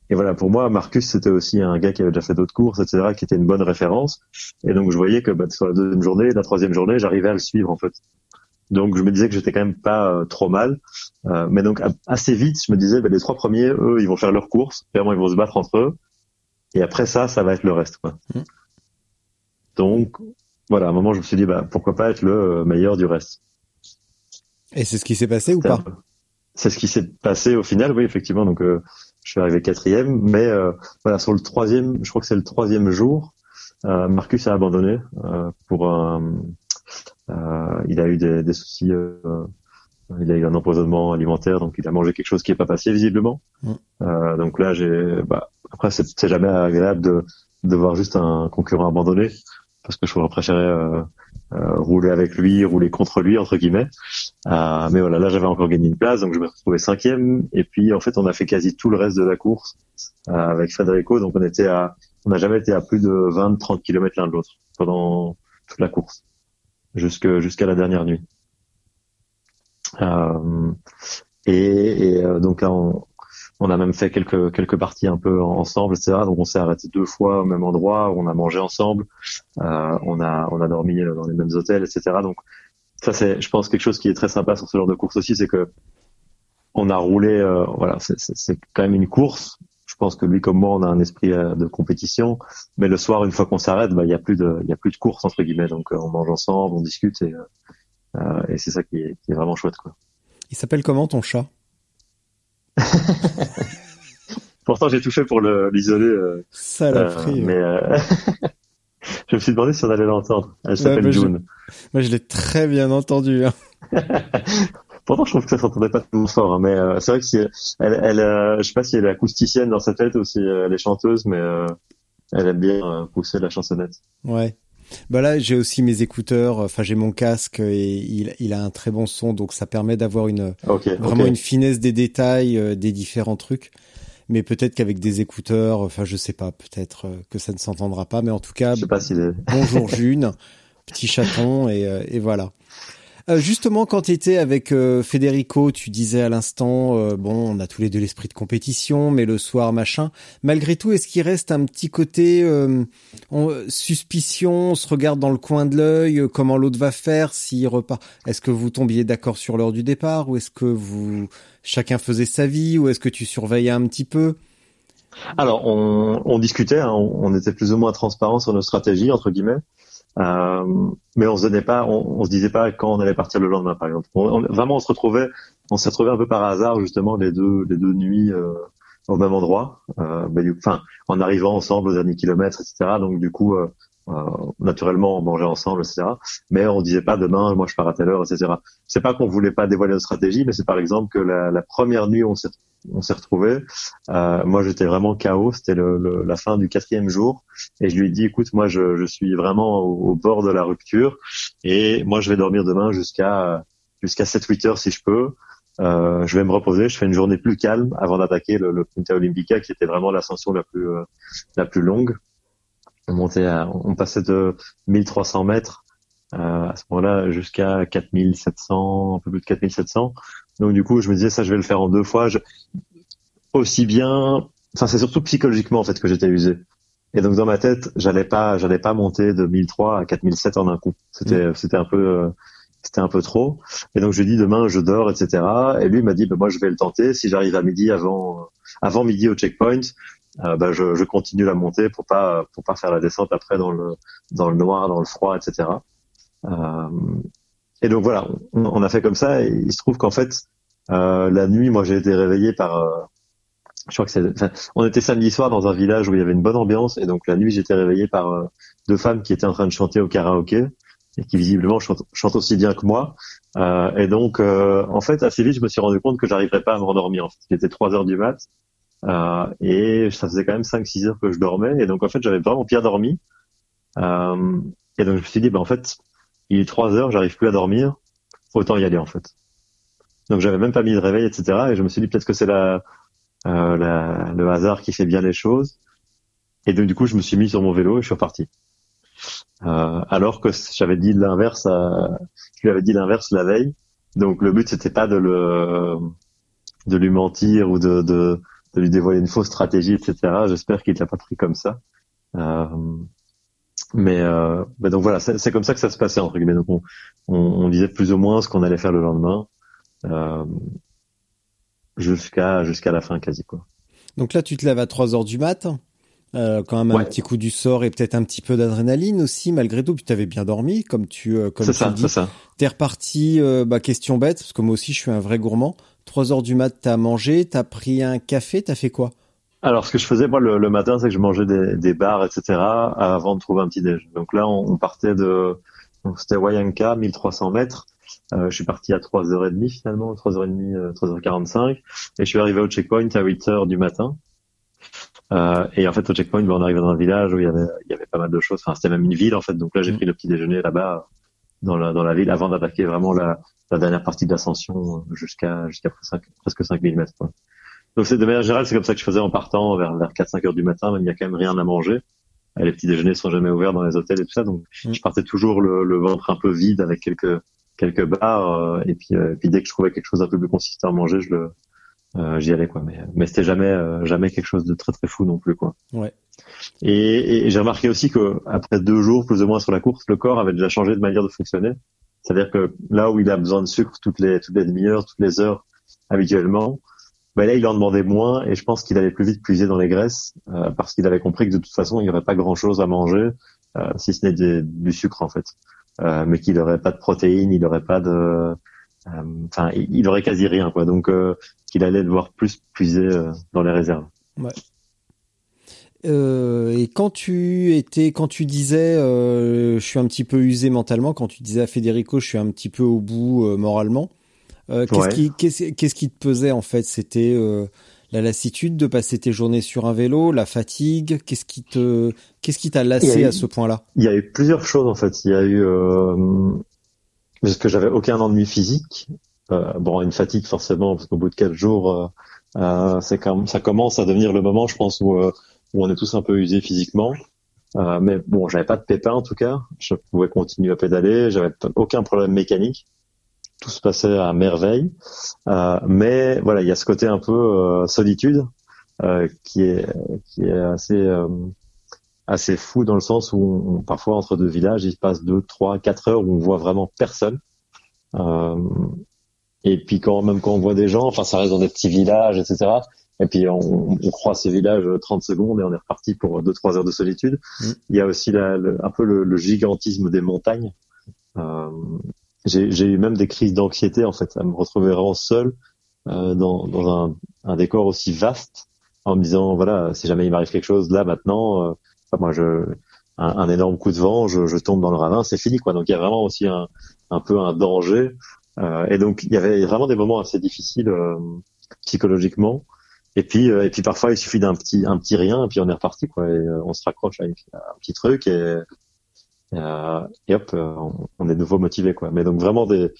Euh, et voilà, pour moi, Marcus, c'était aussi un gars qui avait déjà fait d'autres courses, etc., qui était une bonne référence. Et donc, je voyais que bah, sur la deuxième journée, la troisième journée, j'arrivais à le suivre, en fait. Donc, je me disais que j'étais quand même pas euh, trop mal. Euh, mais donc, assez vite, je me disais, bah, les trois premiers, eux, ils vont faire leur course. Vraiment, ils vont se battre entre eux. Et après ça, ça va être le reste, quoi. Mmh. Donc, voilà, à un moment, je me suis dit, bah, pourquoi pas être le meilleur du reste. Et c'est ce qui s'est passé ou pas C'est ce qui s'est passé au final, oui, effectivement. Donc, euh, je suis arrivé quatrième, mais euh, voilà, sur le troisième, je crois que c'est le troisième jour, euh, Marcus a abandonné pour un. il a eu des, des soucis. il a eu un empoisonnement alimentaire, donc il a mangé quelque chose qui n'est pas passé visiblement. Mm. donc là, j'ai. Bah, après, c'est jamais agréable de, de voir juste un concurrent abandonné, parce que je pourrais préférer euh, rouler avec lui, rouler contre lui entre guillemets. Euh, mais voilà, là j'avais encore gagné une place, donc je me retrouvais cinquième. Et puis en fait, on a fait quasi tout le reste de la course euh, avec Federico, donc on était à, on n'a jamais été à plus de 20-30 km l'un de l'autre pendant toute la course, jusque jusqu'à la dernière nuit. Euh, et, et donc là, on, on a même fait quelques quelques parties un peu ensemble, etc. Donc on s'est arrêté deux fois au même endroit, on a mangé ensemble, euh, on a on a dormi dans les mêmes hôtels, etc. Donc ça c'est, je pense, quelque chose qui est très sympa sur ce genre de course aussi, c'est que on a roulé, euh, voilà, c'est quand même une course. Je pense que lui comme moi, on a un esprit euh, de compétition, mais le soir, une fois qu'on s'arrête, bah il y a plus de il y a plus de course entre guillemets. Donc on mange ensemble, on discute et euh, et c'est ça qui est, qui est vraiment chouette quoi. Il s'appelle comment ton chat? Pourtant, j'ai tout fait pour l'isoler. Euh, Saloperie. Euh, mais euh, je me suis demandé si on allait l'entendre. Elle s'appelle ouais, June. Je... Moi, je l'ai très bien entendu. Hein. Pourtant, je trouve que ça s'entendait pas tellement fort. Hein, mais euh, c'est vrai que si elle, elle je sais pas si elle est acousticienne dans sa tête ou si elle est chanteuse, mais elle aime bien pousser la chansonnette. Ouais. Bah là, j'ai aussi mes écouteurs. Enfin, j'ai mon casque et il, il, a un très bon son, donc ça permet d'avoir une okay, vraiment okay. une finesse des détails, euh, des différents trucs. Mais peut-être qu'avec des écouteurs, enfin, je sais pas, peut-être euh, que ça ne s'entendra pas. Mais en tout cas, je sais pas si les... bonjour June, petit chaton et, euh, et voilà. Euh, justement, quand tu étais avec euh, Federico, tu disais à l'instant, euh, bon, on a tous les deux l'esprit de compétition, mais le soir, machin. Malgré tout, est-ce qu'il reste un petit côté suspicion, on se regarde dans le coin de l'œil, comment l'autre va faire, s'il repart? Est-ce que vous tombiez d'accord sur l'heure du départ, ou est-ce que vous chacun faisait sa vie, ou est-ce que tu surveillais un petit peu? Alors, on, on discutait, hein, on, était plus ou moins transparent sur nos stratégies entre guillemets. Euh, mais on se donnait pas, on, on, se disait pas quand on allait partir le lendemain, par exemple. On, vraiment, on se retrouvait, on s'est retrouvé un peu par hasard justement les deux, les deux nuits euh, au même endroit. Euh, enfin, en arrivant ensemble aux derniers kilomètres, etc. Donc du coup, euh, naturellement, on mangeait ensemble, etc. Mais on disait pas demain, moi je pars à telle heure, etc. C'est pas qu'on voulait pas dévoiler nos stratégies, mais c'est par exemple que la, la première nuit, on s'est on s'est retrouvés. Euh, moi, j'étais vraiment KO. C'était le, la fin du quatrième jour, et je lui ai dit, écoute, moi, je, je suis vraiment au, bord de la rupture, et moi, je vais dormir demain jusqu'à jusqu'à 7-8 heures si je peux. Euh, je vais me reposer. Je fais une journée plus calme avant d'attaquer le, le Punta Olympica, qui était vraiment l'ascension la plus euh, la plus longue. On montait, on passait de 1300 mètres euh, à ce moment-là jusqu'à 4700, un peu plus de 4700. Donc du coup, je me disais ça, je vais le faire en deux fois. Je... Aussi bien, enfin c'est surtout psychologiquement en fait que j'étais usé. Et donc dans ma tête, j'allais pas, j'allais pas monter de 1003 à 4007 en un coup. C'était, mmh. c'était un peu, euh, c'était un peu trop. Et donc je lui dis demain je dors, etc. Et lui m'a dit bah, moi je vais le tenter. Si j'arrive à midi avant, avant midi au checkpoint, euh, bah, je, continue la montée pour pas, pour pas faire la descente après dans le, dans le noir, dans le froid, etc. Euh, et donc voilà, on, a fait comme ça. Et il se trouve qu'en fait, euh, la nuit, moi, j'ai été réveillé par. Euh, je crois que c'est. on était samedi soir dans un village où il y avait une bonne ambiance, et donc la nuit, j'étais réveillé par deux femmes qui étaient en train de chanter au karaoké et qui visiblement chantent, aussi bien que moi. Et donc, en fait, assez vite, je me suis rendu compte que j'arriverais pas à me rendormir. En fait, il était 3 heures du mat, et ça faisait quand même 5-6 heures que je dormais, et donc en fait, j'avais vraiment bien dormi. et donc, je me suis dit, bah en fait, il est 3 heures, j'arrive plus à dormir, autant y aller en fait. Donc j'avais même pas mis de réveil, etc. Et je me suis dit peut-être que c'est la, euh, la, le hasard qui fait bien les choses. Et donc du coup, je me suis mis sur mon vélo et je suis reparti. Euh, alors que j'avais dit l'inverse, je lui avais dit l'inverse la veille. Donc le but c'était pas de le, de lui mentir ou de, de, de lui dévoiler une fausse stratégie, etc. J'espère qu'il l'a pas pris comme ça. Euh, mais, euh, donc voilà, c'est comme ça que ça se passait entre guillemets. Donc on, on, disait plus ou moins ce qu'on allait faire le lendemain euh, jusqu'à jusqu'à la fin quasi quoi. Donc là, tu te lèves à 3 heures du mat. Euh, quand même un petit coup du sort et peut-être un petit peu d'adrénaline aussi malgré tout puis tu avais bien dormi comme tu comme tu ça, dis ça. t'es reparti bah question bête parce que moi aussi je suis un vrai gourmand 3 heures du mat t'as mangé t'as pris un café t'as fait quoi? Alors, ce que je faisais moi le, matin, c'est que je mangeais des, des bars, etc. avant de trouver un petit déj. Donc là, on, partait de, c'était Wayanka, 1300 mètres. Euh, je suis parti à 3h30 finalement, 3h30, 3h45, et je suis arrivé au checkpoint à 8h du matin. Euh, et en fait, au checkpoint, ben, on arrivait dans un village où il y avait, il y avait pas mal de choses. Enfin, c'était même une ville en fait. Donc là, j'ai mm. pris le petit déjeuner là-bas dans la, dans la ville avant d'attaquer vraiment la, la dernière partie de l'ascension jusqu'à jusqu'à presque 5000 mètres. Quoi. Donc c'est de manière générale, c'est comme ça que je faisais en partant vers, vers 4-5 heures du matin, même il y a quand même rien à manger. Les petits déjeuners sont jamais ouverts dans les hôtels et tout ça, donc mm. je partais toujours le, le, ventre un peu vide avec quelques quelques bars euh, et puis euh, puis dès que je trouvais quelque chose un peu plus consistant à manger, je le euh, j'y allais quoi. Mais mais c'était jamais jamais quelque chose de très très fou non plus quoi. Ouais. Et, et j'ai remarqué aussi que après deux jours plus ou moins sur la course, le corps avait déjà changé de manière de fonctionner. C'est-à-dire que là où il a besoin de sucre toutes les toutes les demi-heures, toutes les heures habituellement, bah là, il en demandait moins et je pense qu'il allait plus vite puiser dans les graisses euh, parce qu'il avait compris que de toute façon, il n'y aurait pas grand-chose à manger euh, si ce n'est du sucre en fait, euh, mais qu'il n'aurait pas de protéines, il n'aurait pas de, euh, enfin, il, il, aurait quasi rien quoi. Donc, euh, qu'il allait devoir plus puiser dans les réserves. Ouais. Et quand tu étais, quand tu disais, je suis un petit peu usé mentalement, quand tu disais à Federico, je suis un petit peu au bout moralement, euh, qu'est-ce qui, qu'est-ce, qui te pesait en fait? C'était euh, la lassitude de passer tes journées sur un vélo, la fatigue? Qu'est-ce qui te, qu'est-ce qui t'a lassé à ce point-là? Il y a eu plusieurs choses en fait. Il y a eu euh, parce que j'avais aucun ennui physique. Euh, bon, une fatigue forcément parce qu'au bout de quatre jours, euh, c'est comme ça commence à devenir le moment, je pense, où, où on est tous un peu usés physiquement. mais bon, j'avais pas de pépin en tout cas. Je pouvais continuer à pédaler. J'avais aucun problème mécanique. tout se passait à merveille. Euh, mais voilà, il y a ce côté un peu euh, solitude euh, qui est qui est assez euh, assez fou dans le sens où parfois entre deux villages, il se passe deux, trois, quatre heures où on voit vraiment personne. Euh, et puis quand même quand on voit des gens, enfin ça reste dans des petits villages, etc. Et puis on, on croit ces villages 30 secondes et on est reparti pour deux trois heures de solitude. Mm. Il y a aussi la, un peu le, le, gigantisme des montagnes. Euh, j'ai eu même des crises d'anxiété en fait à me retrouver vraiment seul euh, dans, dans un, un, décor aussi vaste en me disant voilà si jamais il m'arrive quelque chose là maintenant, euh, moi je un, un, énorme coup de vent, je, je tombe dans le ravin, c'est fini quoi. Donc il y a vraiment aussi un, un peu un danger. Euh, et donc il y avait vraiment des moments assez difficiles euh, psychologiquement. Et puis euh, et puis parfois il suffit d'un petit un petit rien et puis on est reparti quoi. Et on se raccroche à, un petit truc et et hop on, est de nouveau motivé quoi. Mais donc vraiment des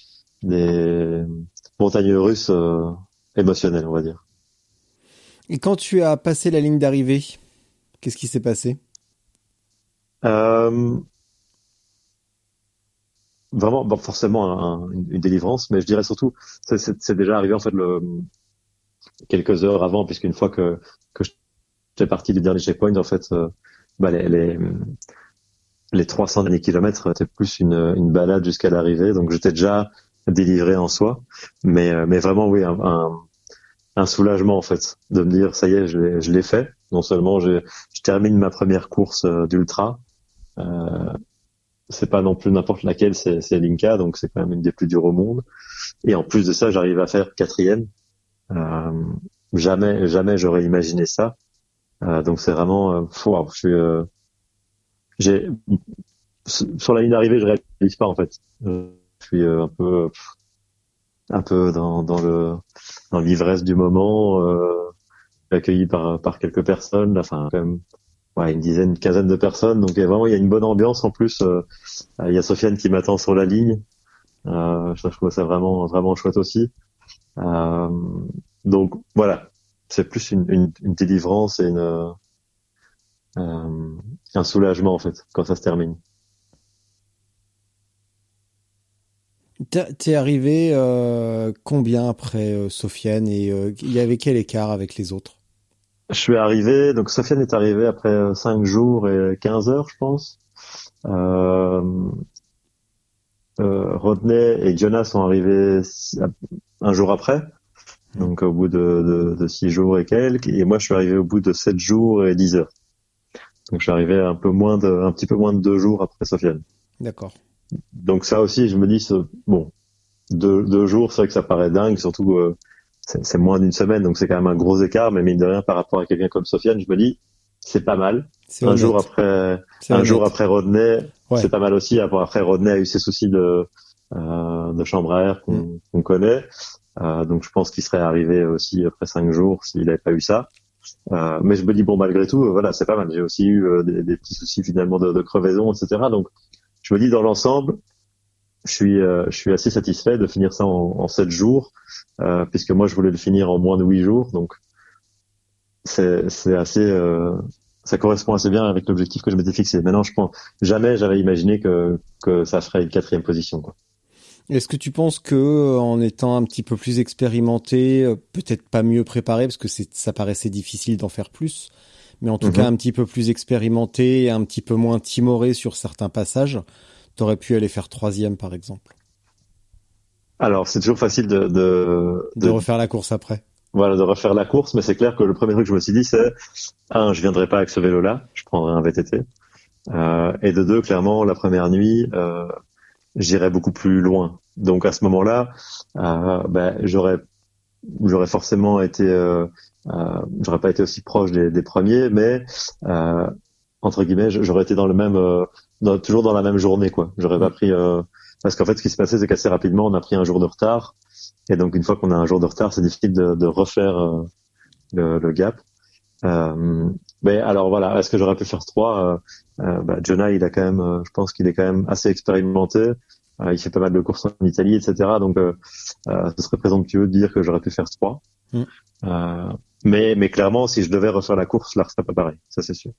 des montagnes russes émotionnelles on va dire. Et quand tu as passé la ligne d'arrivée, qu'est-ce qui s'est passé? Euh, vraiment, bon, forcément une, une, délivrance, mais je dirais surtout, c'est déjà arrivé en fait le, quelques heures avant, puisqu'une fois que que j'étais parti du dernier checkpoint, en fait, euh, bah, les, les, les 300 derniers kilomètres étaient plus une, une balade jusqu'à l'arrivée, donc j'étais déjà délivré en soi, mais euh, mais vraiment oui un, un, un, soulagement en fait de me dire ça y est je l'ai fait. Non seulement je, je termine ma première course euh, d'ultra, euh, c'est pas non plus n'importe laquelle, c'est, Linka, donc c'est quand même une des plus dures au monde. Et en plus de ça, j'arrive à faire quatrième. Euh, jamais, jamais j'aurais imaginé ça. Euh, donc c'est vraiment, euh, wow, je suis, euh, j'ai sur la ligne d'arrivée, je réalise pas en fait. Je suis euh, un peu, un peu dans, dans le dans l'ivresse du moment, accueilli par par quelques personnes. Enfin, quand même ouais, une dizaine, une quinzaine de personnes. Donc vraiment, il y a une bonne ambiance. En plus, euh, il y a Sofiane qui m'attend sur la ligne. Euh, je trouve ça vraiment, vraiment chouette aussi. Euh, donc voilà, c'est plus une, une, une, délivrance et une, euh, un soulagement en fait quand ça se termine. T'es arrivé euh, combien après Sofiane et il y avait quel écart avec les autres? Je suis arrivé, donc Sofiane est arrivé après 5 jours et 15 heures, je pense. Euh, euh, Rodney et Jonas sont arrivés un jour après, donc au bout de, de, 6 jours et quelques, et moi je suis arrivé au bout de 7 jours et 10 heures. Donc je suis arrivé un peu moins de, un petit peu moins de 2 jours après Sofiane. D'accord. Donc ça aussi, je me dis, bon, deux, deux jours, c'est vrai que ça paraît dingue, surtout euh, c'est moins d'une semaine, donc c'est quand même un gros écart, mais mine de rien, par rapport à quelqu'un comme Sofiane, je me dis, c'est pas mal. Un jour après, un jour après Rodney, c'est pas mal aussi. Après Rodney a eu ses soucis de, de chambre à air qu'on mm. connaît. Euh, donc je pense qu'il serait arrivé aussi après cinq jours s'il n'avait pas eu ça. Euh, mais je me dis bon malgré tout, voilà, c'est pas mal. J'ai aussi eu euh, des, des, petits soucis finalement de, de crevaison, etc. Donc je me dis dans l'ensemble, je suis, euh, je suis assez satisfait de finir ça en, en 7 jours, euh, puisque moi je voulais le finir en moins de 8 jours, donc c'est, c'est assez, euh, ça correspond assez bien avec l'objectif que je m'étais fixé. Maintenant, je pense jamais j'avais imaginé que, que ça ferait une quatrième position. Quoi. Est-ce que tu penses que en étant un petit peu plus expérimenté, peut-être pas mieux préparé, parce que ça paraissait difficile d'en faire plus, mais en tout mhm. cas un petit peu plus expérimenté et un petit peu moins timoré sur certains passages, T'aurais pu aller faire troisième, par exemple? Alors, c'est toujours facile de, de, de, refaire la course après. Voilà, de refaire la course, mais c'est clair que le premier truc que je me suis dit, c'est un, je viendrai pas avec ce vélo-là, je prendrai un VTT. Euh, et de deux, clairement, la première nuit, euh, j'irai beaucoup plus loin. Donc à ce moment-là, euh, ben, j'aurais j'aurais forcément été, euh, euh, j'aurais pas été aussi proche des, des premiers, mais euh, entre guillemets, j'aurais été dans le même, euh, dans, toujours dans la même journée, quoi. J'aurais pas pris, euh, parce qu'en fait, ce qui se passait, c'est qu'assez rapidement, on a pris un jour de retard, et donc une fois qu'on a un jour de retard, c'est difficile de, de refaire le, le, gap. Mais alors voilà, est-ce que j'aurais pu faire trois? Bah, Jonah, il a quand même, je pense qu'il est quand même assez expérimenté. il fait pas mal de courses en Italie, etc. Donc, ce serait présomptueux de dire que j'aurais pu faire trois. Mm. mais, mais clairement, si je devais refaire la course, là, serait pas pareil. Ça, c'est sûr.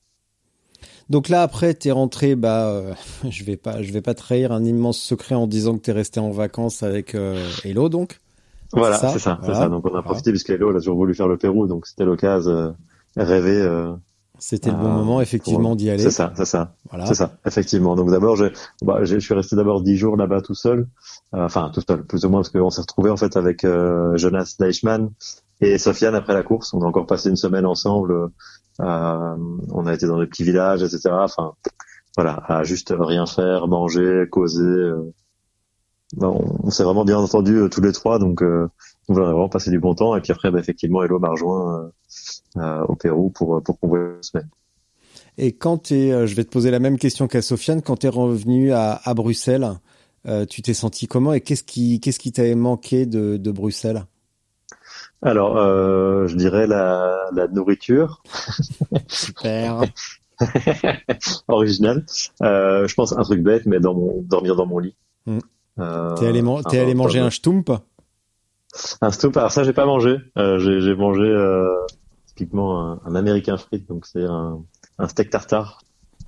Donc là après t'es rentré, bah euh, je vais pas, je vais pas trahir un immense secret en disant que t'es resté en vacances avec euh, Hello donc. Voilà, c'est ça, c'est ça. Donc on a profité puisque Hello elle a toujours voulu faire le Pérou, donc c'était l'occasion euh, rêver. Euh, c'était le bon moment effectivement d'y aller. C'est ça, c'est ça, voilà. c'est ça, effectivement. Donc d'abord, j'ai, bah, je suis resté d'abord dix jours là-bas tout seul, enfin tout seul, plus ou moins parce qu'on s'est retrouvé en fait avec Jonas Deichmann et Sofiane après la course. On a encore passé une semaine ensemble euh, on a été dans des petits villages, etc. Enfin, voilà, à juste rien faire, manger, causer. Euh. on, s'est vraiment bien entendu euh, tous les trois, donc, on a vraiment passé du bon temps. Et puis après, bah, effectivement, Hello m'a rejoint au Pérou pour pour couvrir la semaine. Et quand tu es, je vais te poser la même question qu'à Sofiane, quand tu es revenu à, à Bruxelles, tu t'es senti comment et qu'est-ce qui qu'est-ce qui t'avait manqué de, de Bruxelles? Alors, euh, je dirais la, la nourriture. Super. Original. Euh, je pense un truc bête, mais dans mon, dormir dans mon lit. Mm. Euh, t'es allé, manger un stump? Un stump. Alors ça, j'ai pas mangé. Euh, j'ai mangé euh, typiquement un, un américain frites, donc c'est un, un steak tartare,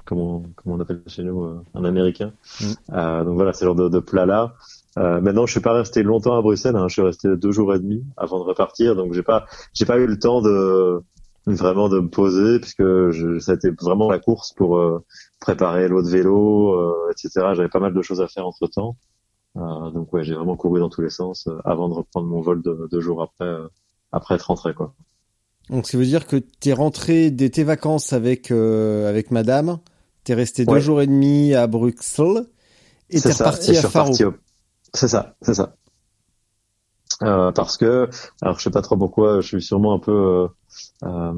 comme on, comme on appelle chez nous, euh, un américain. Mm. donc voilà, c'est genre de, de plat là. Euh, maintenant, je suis pas resté longtemps à Bruxelles. Hein. Je suis resté deux jours et demi avant de repartir, donc j'ai pas, j'ai pas eu le temps de vraiment de me poser puisque je, ça a été vraiment la course pour euh, préparer l'eau de vélo, euh, etc. J'avais pas mal de choses à faire entre temps. Euh, donc ouais, j'ai vraiment couru dans tous les sens euh, avant de reprendre mon vol de, deux jours après après être rentré quoi. Donc ça veut dire que t'es rentré dès tes vacances avec avec Madame, t'es resté deux jours et demi à Bruxelles et t'es reparti à Faro. C'est ça, c'est ça. Euh, parce que, alors je sais pas trop pourquoi, je suis sûrement un peu, euh, euh,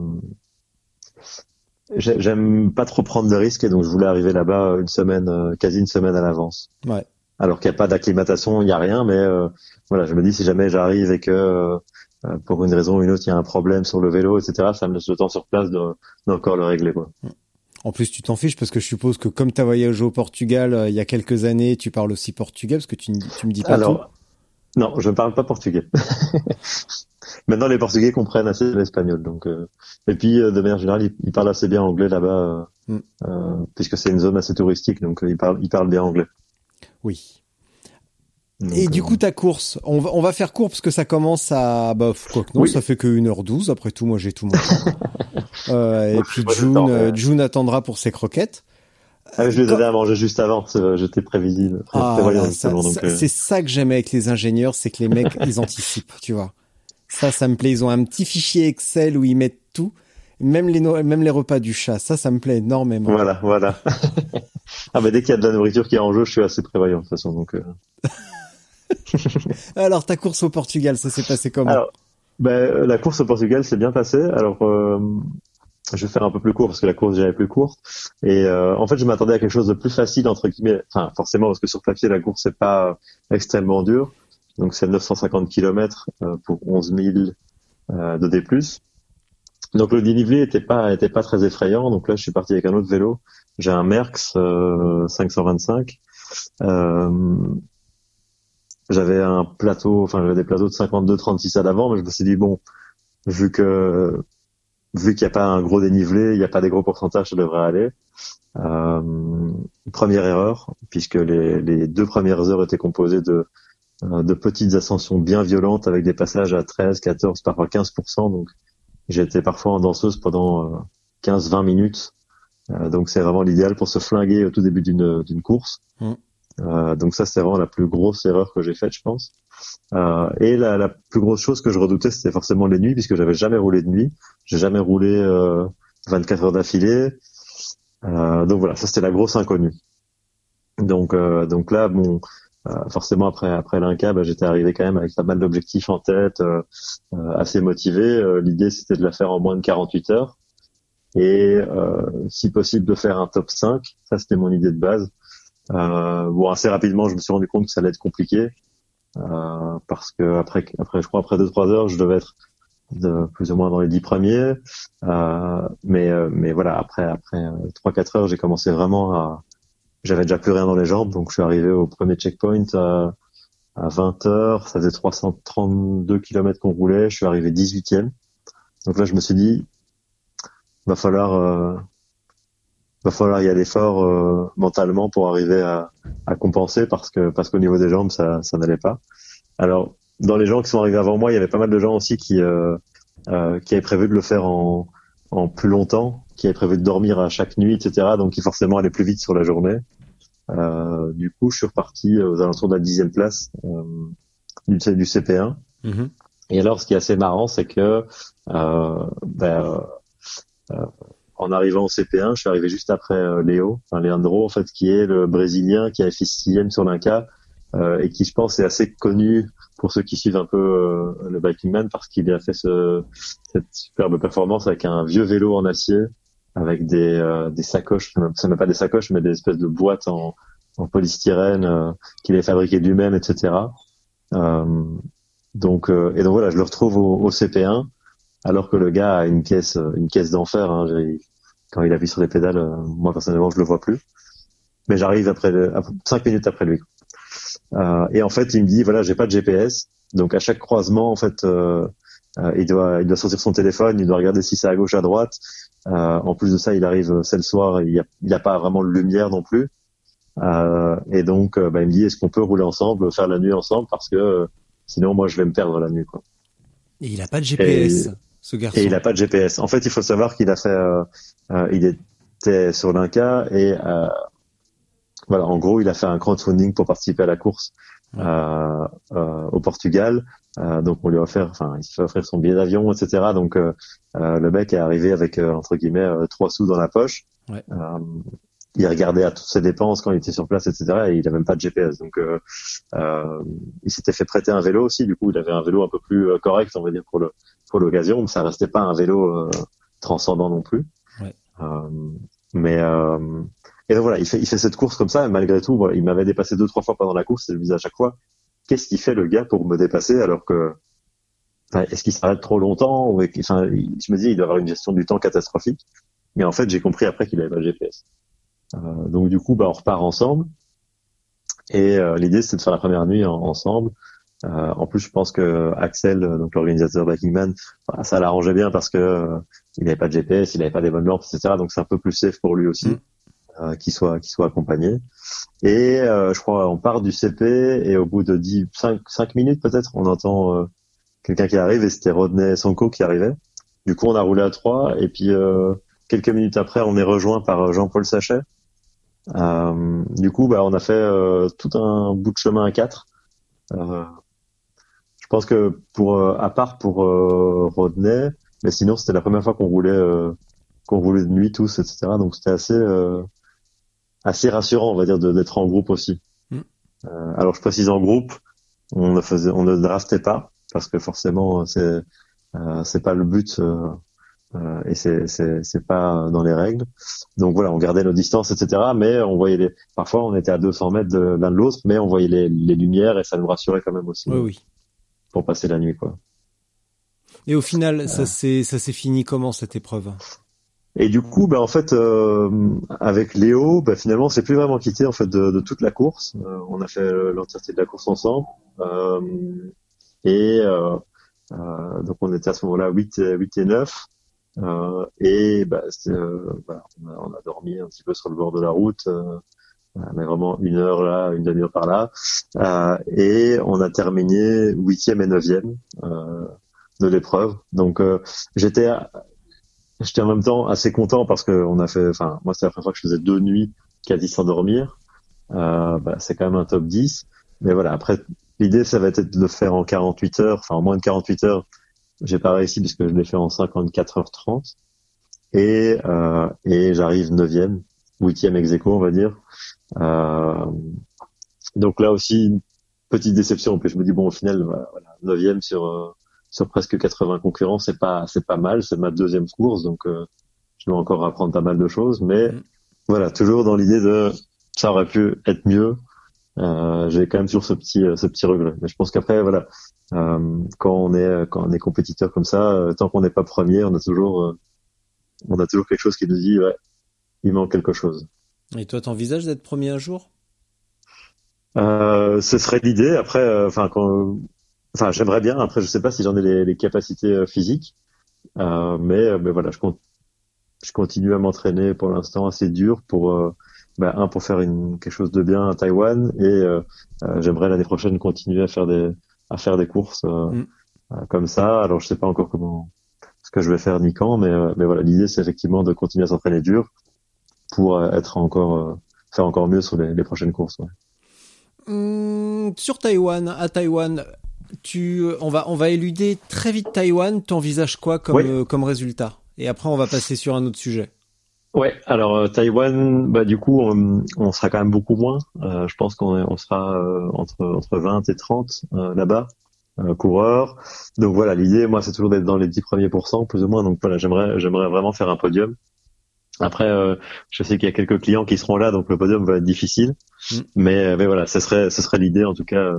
j'aime pas trop prendre de risques et donc je voulais arriver là-bas une semaine, euh, quasi une semaine à l'avance. Ouais. Alors qu'il n'y a pas d'acclimatation, il n'y a rien, mais euh, voilà, je me dis si jamais j'arrive et que pour une raison ou une autre il y a un problème sur le vélo, etc., ça me laisse le temps sur place d'encore le régler quoi. En plus, tu t'en fiches parce que je suppose que comme tu as voyagé au Portugal euh, il y a quelques années, tu parles aussi portugais parce que tu, tu me dis pas Alors, Non, je ne parle pas portugais. Maintenant, les Portugais comprennent assez l'espagnol. Donc, euh, et puis euh, de manière générale, ils, parlent assez bien anglais là-bas, mm. puisque c'est une zone assez touristique, donc ils parlent, ils parlent bien anglais. Oui et du coup, ta course, on va, on va faire court parce que ça commence à, bah, quoi que non, ça fait que 1h12. Après tout, moi, j'ai tout mon temps. euh, et puis June, euh, June attendra pour ses croquettes. Ah, je lui ai à manger juste avant, j'étais prévisible. Ah, euh. c'est ça que j'aime avec les ingénieurs, c'est que les mecs, ils anticipent, tu vois. Ça, ça me plaît. Ils ont un petit fichier Excel où ils mettent tout, même les, même les repas du chat. Ça, ça me plaît énormément. Voilà, voilà. ah, mais dès qu'il y a de la nourriture qui est en jeu, je suis assez prévoyant, de toute façon, donc, euh... Alors, ta course au Portugal, ça s'est passé comment? Alors, ben, la course au Portugal s'est bien passée. Alors, euh, je vais faire un peu plus court parce que la course j'avais plus courte. Et euh, en fait, je m'attendais à quelque chose de plus facile entre guillemets. Enfin, forcément parce que sur papier la course c'est pas extrêmement dur. Donc c'est 950 km euh, pour 11 000 euh, de D+. Donc le dénivelé était pas était pas très effrayant. Donc là, je suis parti avec un autre vélo. J'ai un Merckx 525. Euh, j'avais un plateau, enfin j'avais des plateaux de 52-36 à l'avant, mais je me suis dit bon, vu que vu qu'il n'y a pas un gros dénivelé, il n'y a pas des gros pourcentages, ça devrait aller. Euh, première erreur, puisque les, les, deux premières heures étaient composées de, euh, de petites ascensions bien violentes avec des passages à 13, 14, parfois 15%. Donc j'étais parfois en danseuse pendant 15-20 euh, minutes. Euh, donc c'est vraiment l'idéal pour se flinguer au tout début d'une course. Mmh. Euh, donc ça, c'est vraiment la plus grosse erreur que j'ai faite, je pense. Euh, et la, la, plus grosse chose que je redoutais, c'était forcément les nuits, puisque j'avais jamais roulé de nuit. J'ai jamais roulé euh, 24 heures d'affilée. Euh, donc voilà, ça c'était la grosse inconnue. Donc euh, donc là, bon, euh, forcément après après l'Inca, bah, j'étais arrivé quand même avec pas mal d'objectifs en tête, assez motivé. L'idée c'était de la faire en moins de 48 heures et si possible de faire un top 5. Ça c'était mon idée de base. Euh, bon, assez rapidement, je me suis rendu compte que ça allait être compliqué euh, parce que après, après, je crois après deux trois heures, je devais être de plus ou moins dans les dix premiers. Euh, mais euh, mais voilà, après après euh, trois quatre heures, j'ai commencé vraiment à, j'avais déjà plus rien dans les jambes, donc je suis arrivé au premier checkpoint à, à 20 heures. Ça faisait 332 km qu'on roulait. Je suis arrivé 18e. Donc là, je me suis dit, va falloir va falloir y aller fort euh, mentalement pour arriver à, à, compenser parce que parce qu'au niveau des jambes ça ça n'allait pas. Alors dans les gens qui sont arrivés avant moi, il y avait pas mal de gens aussi qui euh, euh, qui avaient prévu de le faire en en plus longtemps, qui avaient prévu de dormir à chaque nuit, etc. Donc qui forcément allaient plus vite sur la journée. Euh, du coup, je suis reparti aux alentours de la dixième place euh, du, du CP1. Mhm. Et alors, ce qui est assez marrant, c'est que euh, ben, euh, en arrivant au CP1, je suis arrivé juste après euh, Léo, enfin Leandro, en fait, qui est le Brésilien qui a fait sixième sur l'Inca euh, et qui, je pense, est assez connu pour ceux qui suivent un peu euh, le Biking Man parce qu'il a fait ce, cette superbe performance avec un vieux vélo en acier, avec des, euh, des sacoches, ce n'est pas des sacoches, mais des espèces de boîtes en, en polystyrène euh, qu'il a fabriqué lui-même, etc. Euh, donc euh, et donc voilà, je le retrouve au, au, CP1 alors que le gars a une caisse une caisse d'enfer. Hein, quand il appuie sur les pédales, euh, moi personnellement je le vois plus. Mais j'arrive après le, cinq minutes après lui. Euh, et en fait, il me dit voilà, j'ai pas de GPS, donc à chaque croisement en fait, euh, il doit il doit sortir son téléphone, il doit regarder si c'est à gauche à droite. En plus de ça, il arrive c'est le soir, il y a, il a pas vraiment de lumière non plus. et donc, bah, il me dit est-ce qu'on peut rouler ensemble, faire la nuit ensemble parce que Sinon, moi, je vais me perdre la nuit. Quoi. Et il a pas de GPS, et, ce garçon. Et il a pas de GPS. En fait, il faut savoir qu'il a fait, euh, euh, il était sur l'Inca et euh, voilà, en gros, il a fait un crowdfunding pour participer à la course ouais. Euh, euh, au Portugal. Donc, on lui a offert, enfin, il s'est fait offrir son billet d'avion, etc. Donc, le mec est arrivé avec entre guillemets trois sous dans la poche. Ouais il regardait à toutes ses dépenses quand il était sur place, etc. Et il a même pas de GPS. Donc, euh, euh, il s'était fait prêter un vélo aussi. Du coup, il avait un vélo un peu plus euh, correct, on va dire pour le pour l'occasion. Mais ça restait pas un vélo euh, transcendant non plus. Ouais. Euh, mais euh, et donc voilà, il fait il fait cette course comme ça. Et malgré tout, il m'avait dépassé deux trois fois pendant la course. Et je me disais à chaque fois, qu'est-ce qu'il fait le gars pour me dépasser alors que est-ce qu'il s'arrête trop longtemps enfin, je me dis il doit avoir une gestion du temps catastrophique. Mais en fait, j'ai compris après qu'il avait pas de GPS. Euh, donc du coup, bah, on repart ensemble. Et euh, l'idée, c'est de faire la première nuit en, ensemble. Euh, en plus, je pense que Axel, donc l'organisateur de Man, bah, ça l'arrangeait bien parce que il n'avait pas de GPS, il n'avait pas des bonnes lampes, etc. Donc c'est un peu plus safe pour lui aussi. Euh, qu'il soit qu'il soit accompagné et euh, je crois on part du CP et au bout de 10 5 5 minutes peut-être on entend euh, quelqu'un qui arrive et c'était Rodney Sonko qui arrivait du coup on a roulé à trois et puis quelques minutes après on est rejoint par Jean-Paul Sachet euh, du coup, bah, on a fait euh, tout un bout de chemin à quatre. Euh, je pense que pour, à part pour Rodney, mais sinon c'était la première fois qu'on roulait, qu'on roulait de nuit tous, etc. Donc c'était assez, assez rassurant, on va dire, d'être en groupe aussi. Mm. alors je précise en groupe, on ne faisait, on ne draftait pas parce que forcément c'est, c'est pas le but. Euh, et c'est c'est pas dans les règles. Donc voilà, on gardait nos distances, etc. Mais on voyait les, parfois on était à 200 mètres l'un de l'autre, mais on voyait les, les, lumières et ça nous rassurait quand même aussi. Oui, oui. Pour passer la nuit, quoi. Et au final, ça s'est ça s'est fini comment cette épreuve? Et du coup, bah en fait, euh, avec Léo, bah, finalement, c'est plus vraiment quitté en fait de, de toute la course. Euh, on a fait l'entièreté de la course ensemble. Euh, et euh, donc on était à ce moment-là 8, 8 et 9. Euh, et bah, euh, bah, on, a, on, a, dormi un petit peu sur le bord de la route, euh, mais vraiment une heure là, une demi-heure par là, euh, et on a terminé huitième et neuvième euh, de l'épreuve. Donc j'étais j'étais en même temps assez content parce que on a fait, enfin moi c'est la première fois que je faisais deux nuits quasi sans dormir. Euh, bah, c'est quand même un top 10. Mais voilà, après l'idée ça va être de le faire en 48 heures, enfin en moins de 48 heures j'ai pas réussi puisque je l'ai fait en 54h30 et euh, et j'arrive neuvième, huitième ex on va dire. Euh, donc là aussi petite déception. Puis je me dis bon au final voilà, neuvième sur euh, sur presque 80 concurrents, c'est pas c'est pas mal. C'est ma deuxième course donc euh, je dois encore apprendre pas mal de choses. Mais mm. voilà toujours dans l'idée de ça aurait pu être mieux. Euh, j'ai quand même toujours ce petit ce petit regret. Mais je pense qu'après voilà euh, quand on est quand on est compétiteur comme ça, euh, tant qu'on n'est pas premier, on a toujours euh, on a toujours quelque chose qui nous dit ouais, il manque quelque chose. Et toi, t'envisages d'être premier un jour? Euh, Ce serait l'idée. Après, enfin quand, enfin j'aimerais bien. Après, je sais pas si j'en ai les, les capacités physiques, mais mais voilà, je compte je continue à m'entraîner pour l'instant assez dur pour euh, bah, un pour faire une, quelque chose de bien à Taïwan et euh, j'aimerais l'année prochaine continuer à faire des à faire des courses mm. comme ça. Alors je sais pas encore comment ce que je vais faire ni quand, mais mais voilà l'idée c'est effectivement de continuer à s'entraîner dur pour être encore faire encore mieux sur les, les prochaines courses. Ouais. Hum, sur Taïwan, à Taïwan, tu, on va, on va éluder très vite Taïwan. T'envisages quoi comme, euh, comme résultat? Et après, on va passer sur un autre sujet. Ouais, alors euh, Taïwan, bah du coup, on, on, sera quand même beaucoup moins. Euh, je pense qu'on on sera euh, entre entre 20 et 30 là-bas coureurs. Donc voilà, l'idée, moi, c'est toujours d'être dans les 10 premiers pourcents, plus ou moins. Donc voilà, j'aimerais j'aimerais vraiment faire un podium. Après, je sais qu'il y a quelques clients qui seront là, donc le podium va être difficile. Mm. Mais mais voilà, ce serait ce serait l'idée en tout cas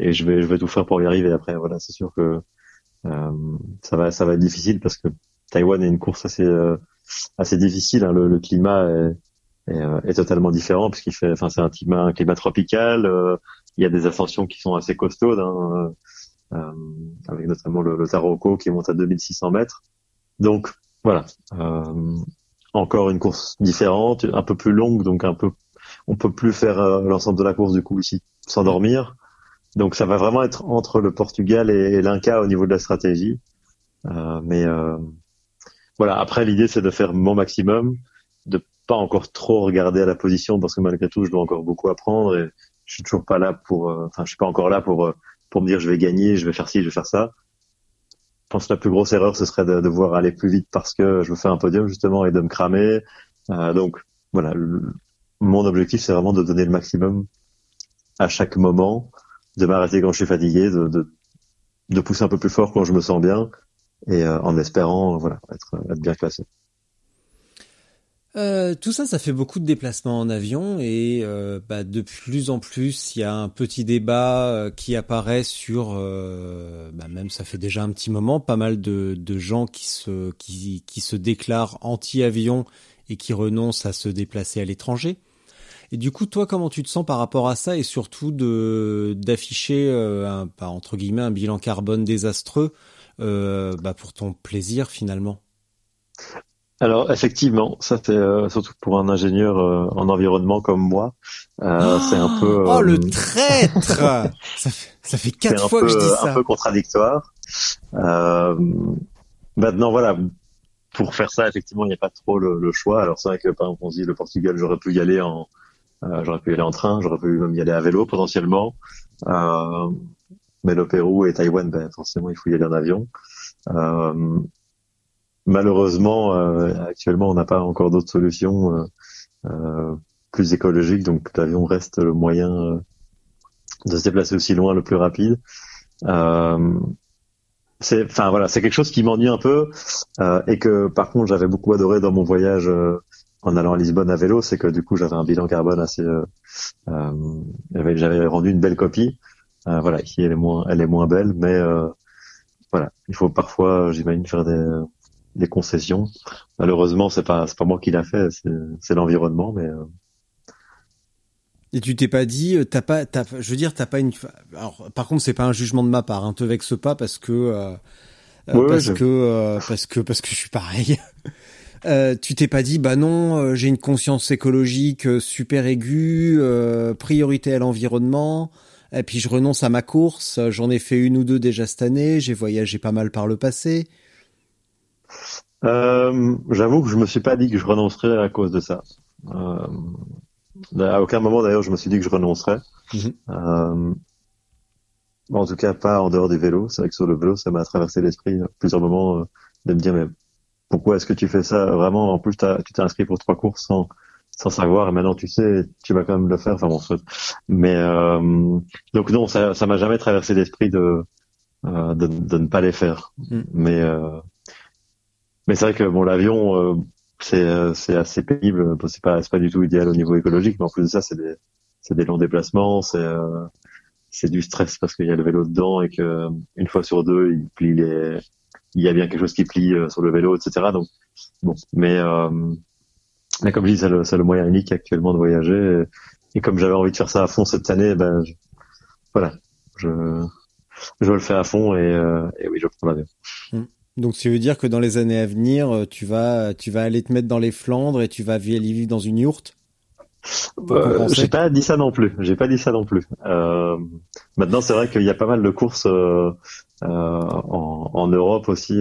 et je vais je vais tout faire pour y arriver après. Voilà c'est sûr que euh, ça va ça va être difficile parce que Taïwan est une course assez euh, assez difficile hein. le, le, climat est, est, euh, est, totalement différent puisqu'il fait enfin c'est un climat un climat tropical euh, il y a des ascensions qui sont assez costaudes hein, euh, avec notamment le, le Taroko qui monte à 2600 mètres. Donc voilà encore une course différente un peu plus longue donc un peu on peut plus faire l'ensemble de la course du coup ici s'endormir donc ça va vraiment être entre le Portugal et, l'Inca au niveau de la stratégie. Euh, mais euh, voilà, après l'idée c'est de faire mon maximum, de pas encore trop regarder à la position parce que malgré tout je dois encore beaucoup apprendre et je suis toujours pas là pour, euh, enfin je suis pas encore là pour pour me dire je vais gagner, je vais faire ci, je vais faire ça. Je pense que la plus grosse erreur ce serait de devoir aller plus vite parce que je veux faire un podium justement et de me cramer. donc voilà, mon objectif c'est vraiment de donner le maximum à chaque moment de m'arrêter quand je suis fatigué, de, de, pousser un peu plus fort quand je me sens bien, et euh, en espérant voilà être, être bien classé. Euh, tout ça, ça fait beaucoup de déplacements en avion et euh, bah, de plus en plus, il y a un petit débat qui apparaît sur, euh, bah, même ça fait déjà un petit moment, pas mal de, de gens qui se, qui, qui se déclarent anti-avion et qui renoncent à se déplacer à l'étranger. Et du coup, toi, comment tu te sens par rapport à ça et surtout de d'afficher euh, entre guillemets un bilan carbone désastreux euh, bah, pour ton plaisir finalement? Alors effectivement, ça fait euh, surtout pour un ingénieur en environnement comme moi, c'est un peu. oh le traître ça, fait, ça fait quatre fois que je dis ça. Un peu contradictoire. maintenant voilà, pour faire ça effectivement il n'y a pas trop le, le choix. Alors c'est vrai que par exemple on dit le Portugal j'aurais pu y aller en euh, j'aurais pu y aller en train, j'aurais pu même y aller à vélo potentiellement. Euh, mais le Pérou et Taïwan, ben, forcément, il faut y aller en avion. Euh, malheureusement, actuellement, on n'a pas encore d'autres solutions plus écologiques, donc l'avion reste le moyen de se déplacer aussi loin le plus rapide. c'est, enfin voilà, c'est quelque chose qui m'ennuie un peu et que par contre j'avais beaucoup adoré dans mon voyage en allant à Lisbonne à vélo, c'est que du coup j'avais un bilan carbone assez, euh, euh, j'avais rendu une belle copie. Euh, voilà, ici elle est moins, elle est moins belle, mais euh, voilà, il faut parfois, j'imagine, faire des, des concessions. Malheureusement, c'est pas, c'est pas moi qui l'a fait, c'est, l'environnement, mais. Euh. Et tu t'es pas dit, t'as pas, t'as, je veux dire, t'as pas une. Alors, par contre, c'est pas un jugement de ma part, hein, te vexe pas parce que. parce que parce que parce que je suis pareil. Euh, tu t'es pas dit bah non, euh, j'ai une conscience écologique euh, super aiguë, priorité à l'environnement, et puis je renonce à ma course. J'en ai fait une ou deux déjà cette année. J'ai voyagé pas mal par le passé. J'avoue que je me suis pas dit que je renoncerais à cause de ça. à aucun moment d'ailleurs je me suis dit que je renoncerais. Mhm. en tout cas pas en dehors des vélos. C'est vrai que sur le vélo ça m'a traversé l'esprit plusieurs moments de me dire mais pourquoi est-ce que tu fais ça vraiment? En plus, tu t'es inscrit pour trois courses sans sans savoir et maintenant tu sais, tu vas quand même le faire. Enfin bon, mais euh, donc non, ça ça m'a jamais traversé l'esprit de, euh, de, de ne pas les faire. Mm. Mais euh, mais c'est vrai que bon l'avion euh, c'est c'est assez pénible. C'est pas c'est pas du tout idéal au niveau écologique, mais en plus de ça, c'est des c'est des longs déplacements, c'est euh, c'est du stress parce qu'il y a le vélo dedans et que une fois sur deux, il plie les il y a bien quelque chose qui plie euh, sur le vélo, etc. Donc bon, mais euh, mais comme je dis, c'est le, le, moyen unique actuellement de voyager. Et, comme j'avais envie de faire ça à fond cette année, ben voilà, je je le fais à fond et, euh, et oui, je prends l'avion. Mmh. Donc, ça veut dire que dans les années à venir, euh, tu vas, tu vas aller te mettre dans les Flandres et tu vas aller vivre dans une yourte euh, J'ai pas dit ça non plus. J'ai pas dit ça non plus. Euh, maintenant, c'est vrai qu'il y a pas mal de courses euh, en, en, Europe aussi.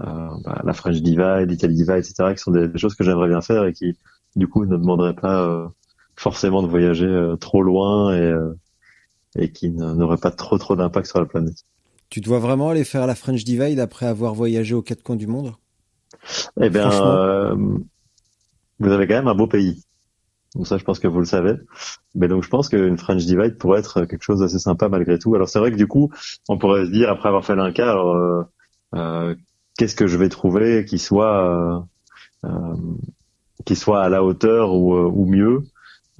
Bah, la French Divide, l'Italy Divide, etc., qui sont des, des choses que j'aimerais bien faire et qui, du coup, ne demanderaient pas forcément de voyager trop loin et, et qui n'auraient pas trop trop d'impact sur la planète. Tu dois vraiment aller faire la French Divide après avoir voyagé aux quatre coins du monde? Eh bien, euh, vous avez quand même un beau pays. Donc ça, je pense que vous le savez. Mais donc, je pense qu'une French Divide pourrait être quelque chose d'assez sympa malgré tout. Alors, c'est vrai que du coup, on pourrait se dire, après avoir fait l'Inca, alors, euh, euh, qu'est-ce que je vais trouver qui soit, euh, euh qui soit à la hauteur ou, ou mieux?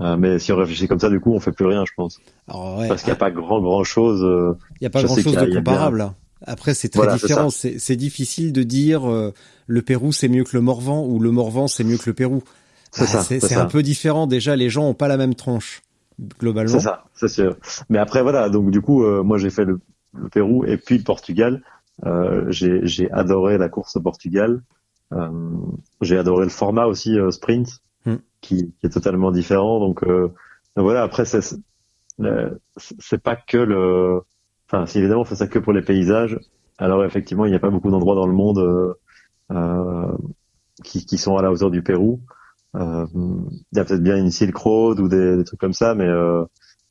Euh, mais si on réfléchit comme ça, du coup, on fait plus rien, je pense. Parce qu'il n'y a pas grand grand chose. Euh, il n'y a pas grand chose de comparable. Après, c'est très différent. C'est difficile de dire euh, le Pérou c'est mieux que le Morvan ou le Morvan c'est mieux que le Pérou. C'est un peu différent. Déjà, les gens ont pas la même tranche globalement. C'est ça, c'est sûr. Mais après, voilà. Donc du coup, moi j'ai fait le, le, Pérou et puis le Portugal. j'ai adoré la course au Portugal. j'ai adoré le format aussi sprint qui, qui, est totalement différent. Donc, euh, voilà. Après, c'est c'est pas que le. Enfin, si évidemment on fait ça que pour les paysages, alors effectivement, il n'y a pas beaucoup d'endroits dans le monde euh, euh, qui, qui sont à la hauteur du Pérou. Euh, il y a peut-être bien une Silk Road ou des, des trucs comme ça, mais euh,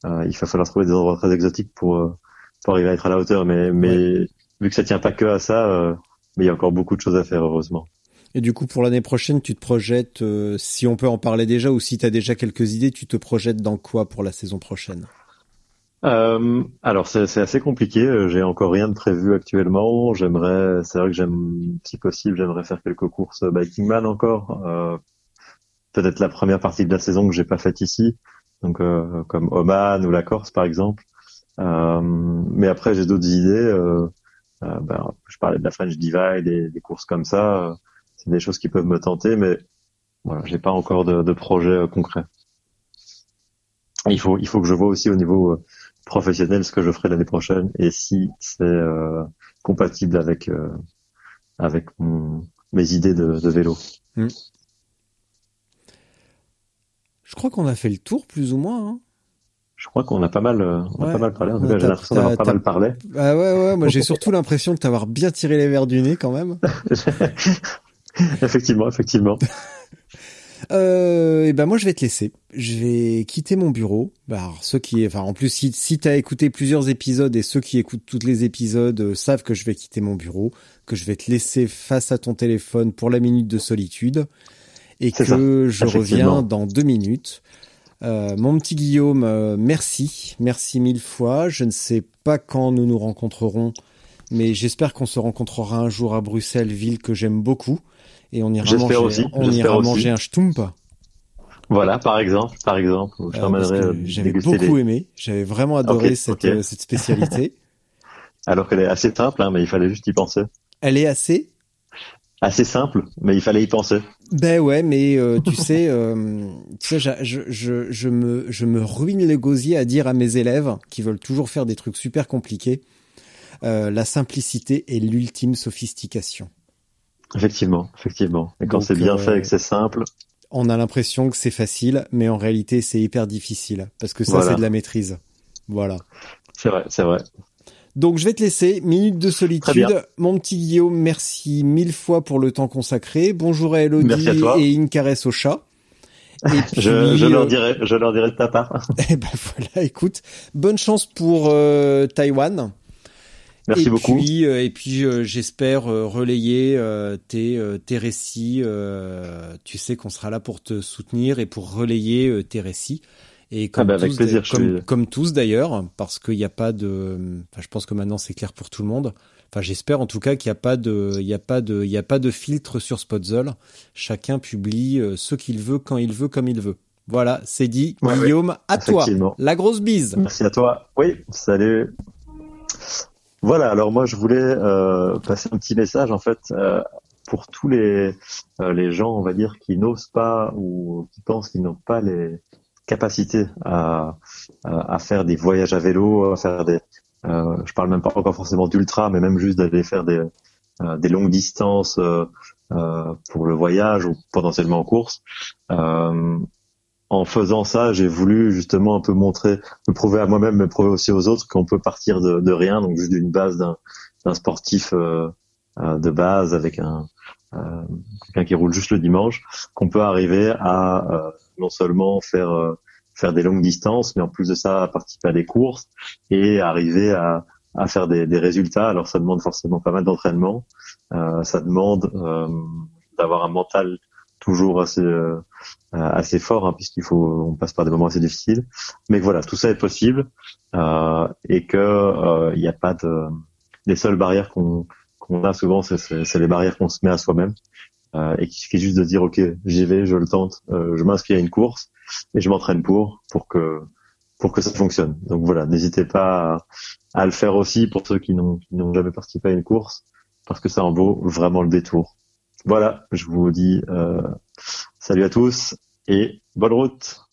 euh, il va falloir trouver des endroits très exotiques pour, pour arriver à être à la hauteur. Mais, mais vu que ça tient pas que à ça, mais il y a encore beaucoup de choses à faire, heureusement. Et du coup, pour l'année prochaine, tu te projettes, euh, si on peut en parler déjà, ou si tu as déjà quelques idées, tu te projettes dans quoi pour la saison prochaine? Euh, alors c'est assez compliqué. J'ai encore rien de prévu actuellement. J'aimerais, c'est vrai que j'aime, si possible, j'aimerais faire quelques courses Biking Man encore. Euh, Peut-être la première partie de la saison que j'ai pas faite ici, donc euh, comme Oman ou la Corse par exemple. mais après j'ai d'autres idées. Ben, je parlais de la French Divide et des courses comme ça c'est des choses qui peuvent me tenter, mais voilà, j'ai pas encore de, de projet euh, concret. Il faut, il faut que je vois aussi au niveau euh, professionnel ce que je ferai l'année prochaine et si c'est euh, compatible avec avec mes idées de, de vélo. Hmm. Je crois qu'on a fait le tour plus ou moins. Hein. Je crois qu'on a pas mal, on a pas mal parlé. En tout cas, j'ai l'impression d'avoir pas mal parlé. Ah ouais, ouais. Moi, j'ai surtout l'impression de t'avoir bien tiré les verres du nez quand même. effectivement, effectivement. Euh, et ben moi je vais te laisser. Je vais quitter mon bureau. Bah, alors, ceux qui, enfin en plus si si t'as écouté plusieurs épisodes et ceux qui écoutent tous les épisodes euh, savent que je vais quitter mon bureau, que je vais te laisser face à ton téléphone pour la minute de solitude et que je reviens dans deux minutes. Euh, mon petit Guillaume, euh, merci, merci mille fois. Je ne sais pas quand nous nous rencontrerons, mais j'espère qu'on se rencontrera un jour à Bruxelles, ville que j'aime beaucoup et on ira manger, aussi, on ira manger un stump. Voilà, par exemple, par exemple, euh, j'avais beaucoup aimé, j'avais vraiment adoré cette, cette spécialité. Alors qu'elle est assez simple, hein, mais il fallait juste y penser. Elle est assez? Assez simple, mais il fallait y penser. Ben ouais, mais euh, tu sais, tu sais, je, je, je, me je me ruine le gosier à dire à mes élèves qui veulent toujours faire des trucs super compliqués, la simplicité est l'ultime sophistication. Effectivement, effectivement. Et quand c'est bien fait et que c'est simple. On a l'impression que c'est facile, mais en réalité c'est hyper difficile parce que ça c'est de la maîtrise. Voilà. C'est vrai, c'est vrai. Donc je vais te laisser, minute de solitude. Mon petit Guillaume, merci mille fois pour le temps consacré. Bonjour à Elodie et une caresse au chat. je, leur euh, dirai, je leur dirai de ta part. Eh ben voilà, écoute, bonne chance pour euh, Taïwan. Merci et beaucoup. Puis, euh, et puis, euh, j'espère euh, relayer tes, tes récits. tu sais qu'on sera là pour te soutenir et pour relayer tes récits. Et comme, ah bah, tous, plaisir, comme, comme, tous d'ailleurs, parce qu'il n'y a pas de. Enfin, je pense que maintenant c'est clair pour tout le monde. Enfin, j'espère en tout cas qu'il n'y a pas de, il y a pas de, il y a pas de filtre sur Spotzel. Chacun publie ce qu'il veut, quand il veut, comme il veut. Voilà, c'est dit. Guillaume, à toi. La grosse bise. Merci à toi. Oui, salut. Voilà, alors moi je voulais euh, passer un petit message en fait euh, pour tous les euh, les gens, on va dire, qui n'osent pas ou qui pensent qu'ils n'ont pas les capacités à, à, faire des voyages à vélo, à faire des, je parle même pas encore forcément d'ultra, mais même juste d'aller faire des des longues distances pour le voyage ou potentiellement en course. en faisant ça, j'ai voulu justement un peu montrer, me prouver à moi-même, me prouver aussi aux autres qu'on peut partir de, de rien, donc juste d'une base d'un sportif de base avec un, euh, quelqu'un qui roule juste le dimanche, qu'on peut arriver à euh, non seulement faire euh, faire des longues distances, mais en plus de ça, participer à des courses et arriver à, à faire des, des résultats. Alors ça demande forcément pas mal d'entraînement, euh, ça demande euh, d'avoir un mental toujours assez assez fort, hein, puisqu'il faut on passe par des moments assez difficiles. Mais voilà, tout ça est possible et que il n'y a pas de les seules barrières qu'on qu'on a souvent, c'est les barrières qu'on se met à soi-même. Euh, et qu'il suffit juste de dire ok j'y vais je le tente euh, je m'inscris à une course et je m'entraîne pour pour que pour que ça fonctionne. Donc voilà n'hésitez pas à, à, le faire aussi pour ceux qui n'ont n'ont jamais participé à une course parce que ça en vaut vraiment le détour. Voilà je vous dis euh, salut à tous et bonne route